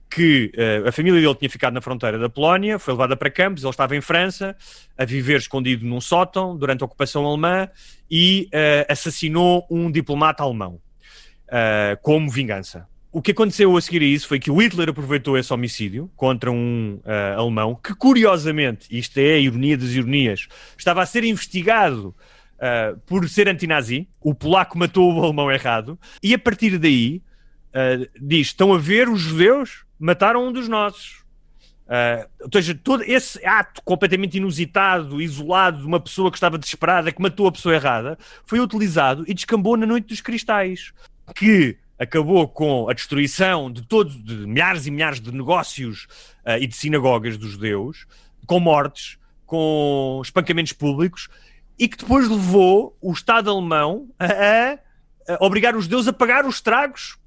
que uh, a família dele tinha ficado na fronteira da Polónia, foi levada para campos, ele estava em França, a viver escondido num sótão durante a ocupação alemã e uh, assassinou um diplomata alemão uh, como vingança. O que aconteceu a seguir a isso foi que o Hitler aproveitou esse homicídio contra um alemão que, curiosamente, isto é a ironia das ironias, estava a ser investigado por ser antinazi. O polaco matou o alemão errado e, a partir daí, diz: estão a ver os judeus mataram um dos nossos. Uh, ou seja, todo esse ato completamente inusitado, isolado, de uma pessoa que estava desesperada, que matou a pessoa errada, foi utilizado e descambou na Noite dos Cristais, que acabou com a destruição de todos, de milhares e milhares de negócios uh, e de sinagogas dos judeus, com mortes, com espancamentos públicos, e que depois levou o Estado alemão a, a, a obrigar os judeus a pagar os estragos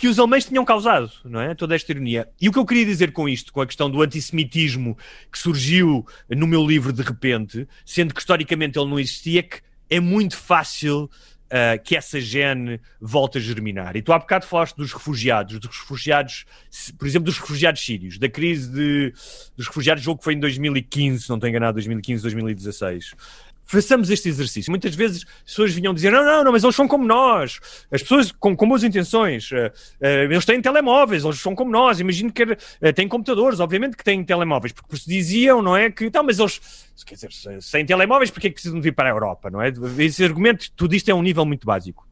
que os alemães tinham causado, não é? Toda esta ironia. E o que eu queria dizer com isto, com a questão do antissemitismo que surgiu no meu livro de repente, sendo que historicamente ele não existia, é que é muito fácil uh, que essa gene volte a germinar. E tu há bocado falaste dos refugiados, dos refugiados, por exemplo, dos refugiados sírios, da crise de, dos refugiados, jogo que foi em 2015, se não estou enganado, 2015, 2016 façamos este exercício. Muitas vezes as pessoas vinham dizer: não, não, não, mas eles são como nós. As pessoas com, com boas intenções, uh, uh, eles têm telemóveis, eles são como nós. Imagino que uh, têm computadores, obviamente que têm telemóveis, porque se diziam, não é? Que, então, mas eles, quer dizer, sem telemóveis, porque é que precisam vir para a Europa, não é? Esse argumento, tudo isto é um nível muito básico.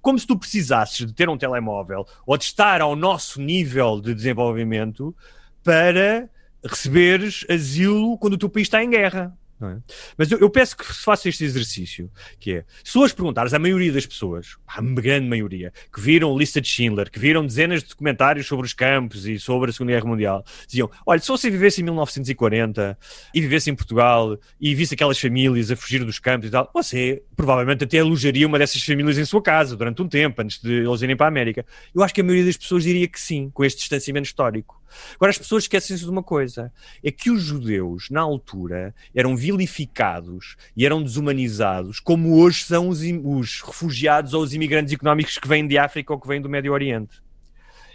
Como se tu precisasses de ter um telemóvel ou de estar ao nosso nível de desenvolvimento para receberes asilo quando o teu país está em guerra. É? Mas eu, eu, peço que se faça este exercício, que é, se as perguntares à maioria das pessoas, a grande maioria, que viram lista de Schindler, que viram dezenas de documentários sobre os campos e sobre a Segunda Guerra Mundial, diziam, olha, se você vivesse em 1940 e vivesse em Portugal e visse aquelas famílias a fugir dos campos e tal, você provavelmente até alojaria uma dessas famílias em sua casa durante um tempo, antes de eles irem para a América. Eu acho que a maioria das pessoas diria que sim, com este distanciamento histórico. Agora, as pessoas esquecem-se de uma coisa: é que os judeus, na altura, eram vilificados e eram desumanizados, como hoje são os, os refugiados ou os imigrantes económicos que vêm de África ou que vêm do Médio Oriente.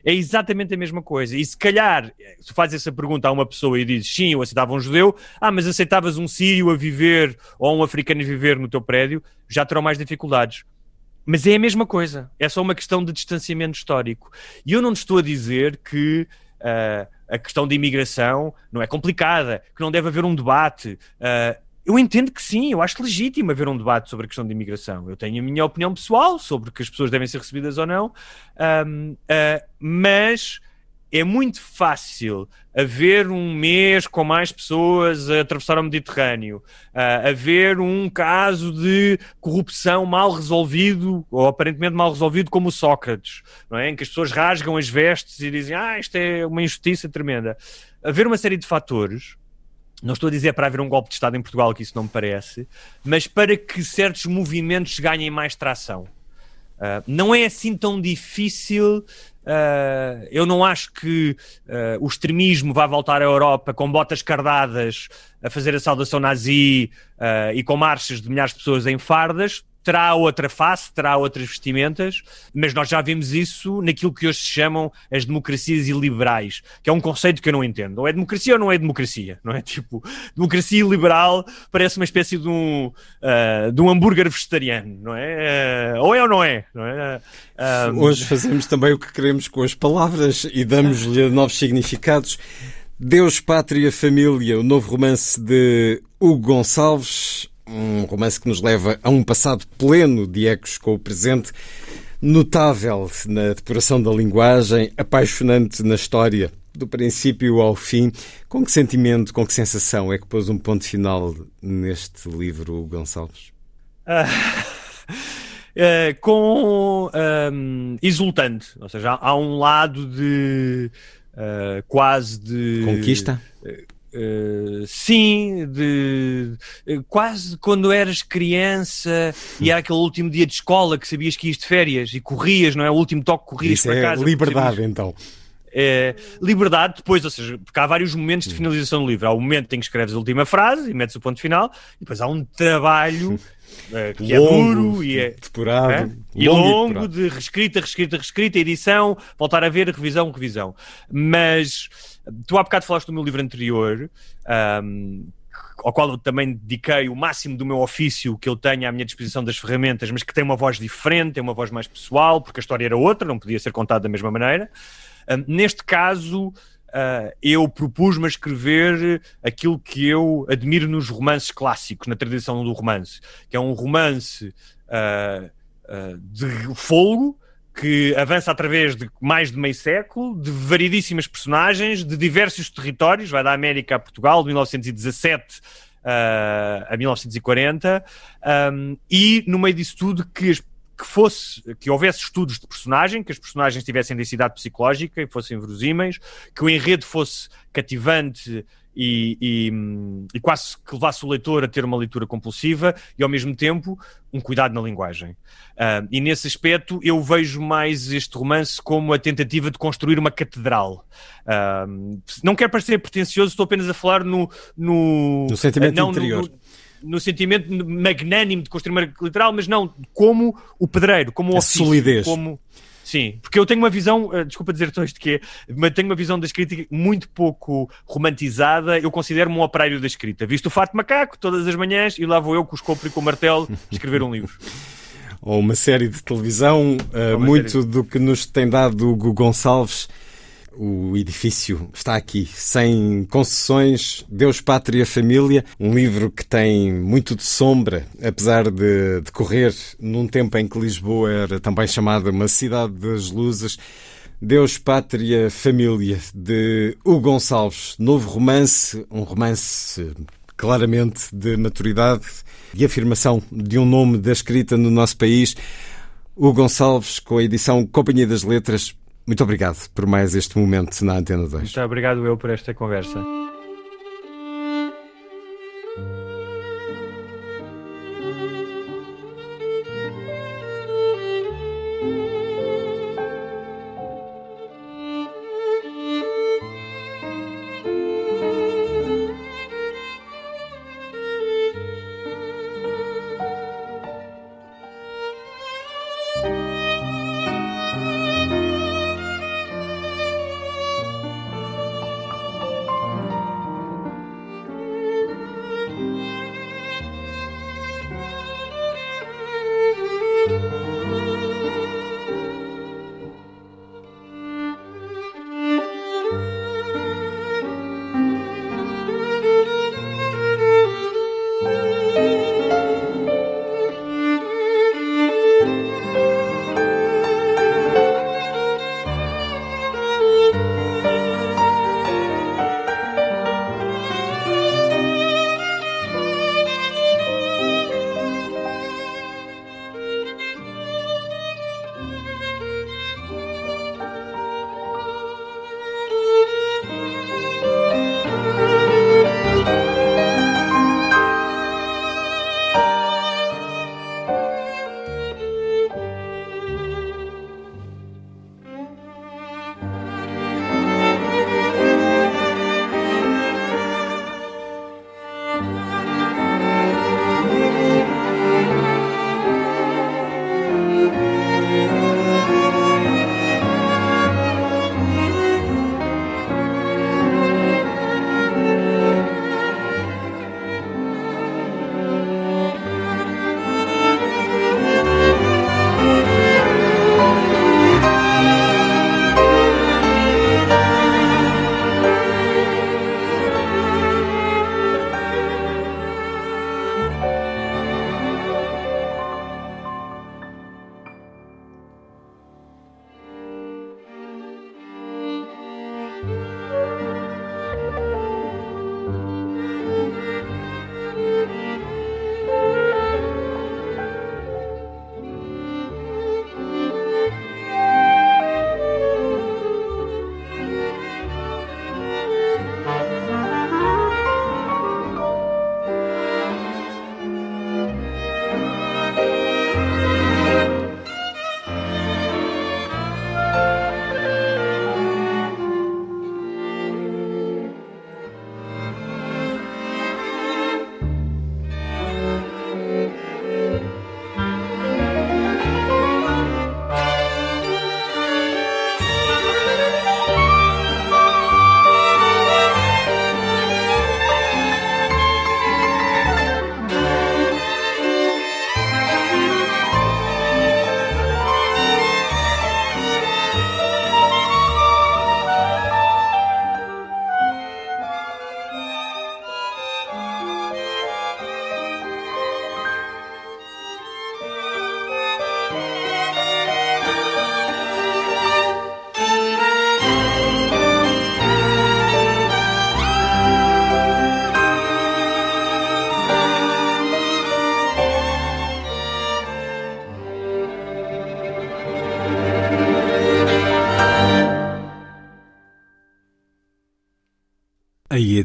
É exatamente a mesma coisa. E se calhar, se faz essa pergunta a uma pessoa e dizes sim, eu aceitava um judeu, ah, mas aceitavas um sírio a viver ou um africano a viver no teu prédio, já terão mais dificuldades. Mas é a mesma coisa. É só uma questão de distanciamento histórico. E eu não estou a dizer que uh, a questão da imigração não é complicada, que não deve haver um debate. Uh, eu entendo que sim, eu acho legítimo haver um debate sobre a questão da imigração. Eu tenho a minha opinião pessoal sobre que as pessoas devem ser recebidas ou não, um, uh, mas é muito fácil haver um mês com mais pessoas a atravessar o Mediterrâneo, uh, haver um caso de corrupção mal resolvido, ou aparentemente mal resolvido, como o Sócrates, não é? em que as pessoas rasgam as vestes e dizem ah, isto é uma injustiça tremenda. Haver uma série de fatores não estou a dizer para haver um golpe de Estado em Portugal, que isso não me parece, mas para que certos movimentos ganhem mais tração. Uh, não é assim tão difícil Uh, eu não acho que uh, o extremismo vá voltar à Europa com botas cardadas a fazer a saudação nazi uh, e com marchas de milhares de pessoas em fardas terá outra face, terá outras vestimentas, mas nós já vimos isso naquilo que hoje se chamam as democracias iliberais, que é um conceito que eu não entendo. Ou é democracia ou não é democracia, não é? Tipo, democracia liberal parece uma espécie de um, uh, de um hambúrguer vegetariano, não é? Uh, ou é ou não é? Não é? Uh, hoje fazemos também o que queremos com as palavras e damos-lhe novos significados. Deus, Pátria, Família, o novo romance de Hugo Gonçalves, um romance que nos leva a um passado pleno de ecos com o presente, notável na depuração da linguagem, apaixonante na história, do princípio ao fim. Com que sentimento, com que sensação é que pôs um ponto final neste livro, Gonçalves? Uh, uh, com um, exultante, ou seja, há um lado de uh, quase de. Conquista? Uh, sim, de uh, quase quando eras criança e era aquele último dia de escola que sabias que ias de férias e corrias, não é? O último toque corrias Isso para é casa. liberdade, sabias... então. É, liberdade depois, ou seja, porque há vários momentos de finalização do livro. Há o momento em que escreves a última frase e metes o ponto final, e depois há um trabalho uh, que longo, é duro e é depurado, é? e longo, de reescrita, reescrita, reescrita, edição, voltar a ver, revisão, revisão. Mas tu há bocado falaste do meu livro anterior. Um, ao qual eu também dediquei o máximo do meu ofício que eu tenho à minha disposição das ferramentas, mas que tem uma voz diferente, tem uma voz mais pessoal, porque a história era outra, não podia ser contada da mesma maneira. Neste caso, uh, eu propus-me a escrever aquilo que eu admiro nos romances clássicos, na tradição do romance, que é um romance uh, uh, de fôlego, que avança através de mais de meio século, de variedíssimas personagens, de diversos territórios, vai da América a Portugal, de 1917 uh, a 1940, um, e no meio disso tudo que as que fosse, que houvesse estudos de personagem, que as personagens tivessem densidade psicológica e fossem verosímeis, que o enredo fosse cativante e, e, e, quase que levasse o leitor a ter uma leitura compulsiva e ao mesmo tempo um cuidado na linguagem. Uh, e nesse aspecto eu vejo mais este romance como a tentativa de construir uma catedral. Uh, não quero parecer pretencioso, estou apenas a falar no... No, no sentimento não, interior. No, no, sentimento magnânimo de construir uma literal, mas não como o pedreiro, como o a ofício, solidez. como Sim, porque eu tenho uma visão, uh, desculpa dizer isto que é, mas tenho uma visão da escrita muito pouco romantizada. Eu considero-me um operário da escrita. Visto o fato de macaco todas as manhãs e lá vou eu com o escopo e com o martelo escrever um livro. Ou uma série de televisão, uh, muito série. do que nos tem dado o Hugo Gonçalves o edifício está aqui, sem concessões, Deus, Pátria, Família, um livro que tem muito de sombra, apesar de decorrer num tempo em que Lisboa era também chamada uma cidade das luzes. Deus, Pátria, Família, de Hugo Gonçalves, novo romance, um romance claramente de maturidade e afirmação de um nome da escrita no nosso país. Hugo Gonçalves, com a edição Companhia das Letras, muito obrigado por mais este momento na Antena 2. Muito obrigado eu por esta conversa.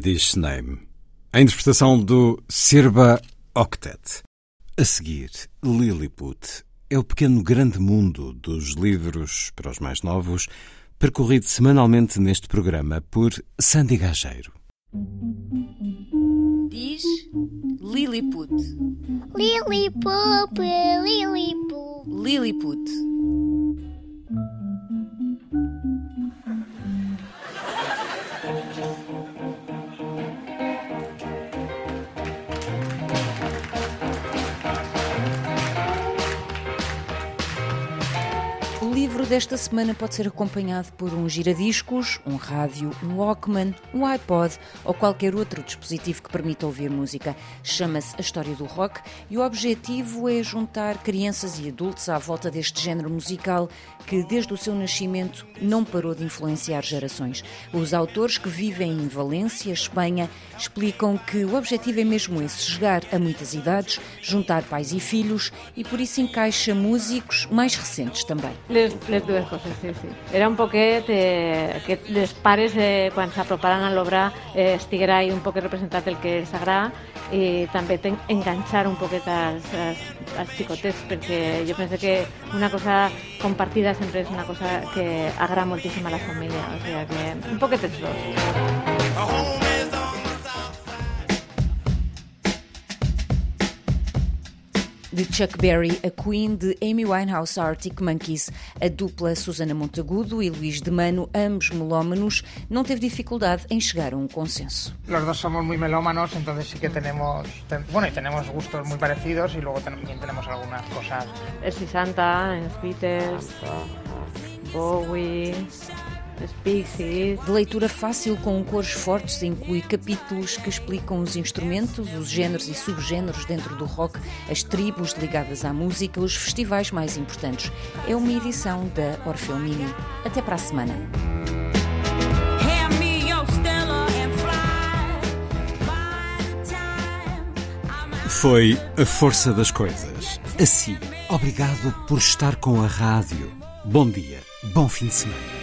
Yiddish Name. A interpretação do Sirba Octet. A seguir, Lilliput é o pequeno grande mundo dos livros para os mais novos, percorrido semanalmente neste programa por Sandy Gageiro. Diz Lilliput. Lilliput, Lilliput. Lilliput. Livro desta semana pode ser acompanhado por um giradiscos, um rádio, um Walkman, um iPod ou qualquer outro dispositivo que permita ouvir música. Chama-se A História do Rock e o objetivo é juntar crianças e adultos à volta deste género musical que, desde o seu nascimento, não parou de influenciar gerações. Os autores que vivem em Valência, Espanha, explicam que o objetivo é mesmo esse: chegar a muitas idades, juntar pais e filhos e por isso encaixa músicos mais recentes também. Les, les dues coses, sí, sí. Era un poquet eh, que les pares, eh, quan s'aproparan a l'obra, eh, estiguera ahí un poc representat el que els agrada i també enganxar un poquet als, als, als xicotets, perquè jo penso que una cosa compartida sempre és una cosa que agrada moltíssim a la família, o sigui que un poquet els dos. De Chuck Berry, a Queen, de Amy Winehouse, Arctic Monkeys, a dupla Susana Montagudo e Luís de Mano, ambos melómanos, não teve dificuldade em chegar a um consenso. Los dos somos muy melómanos, entonces sí que tenemos, ten- bueno, y tenemos gustos muy parecidos y luego también tenemos algunas cosas. 60, els Beatles, Bowie. De leitura fácil com cores fortes, inclui capítulos que explicam os instrumentos, os géneros e subgéneros dentro do rock, as tribos ligadas à música, os festivais mais importantes. É uma edição da Orfeu Mini. Até para a semana. Foi a força das coisas. Assim, obrigado por estar com a rádio. Bom dia, bom fim de semana.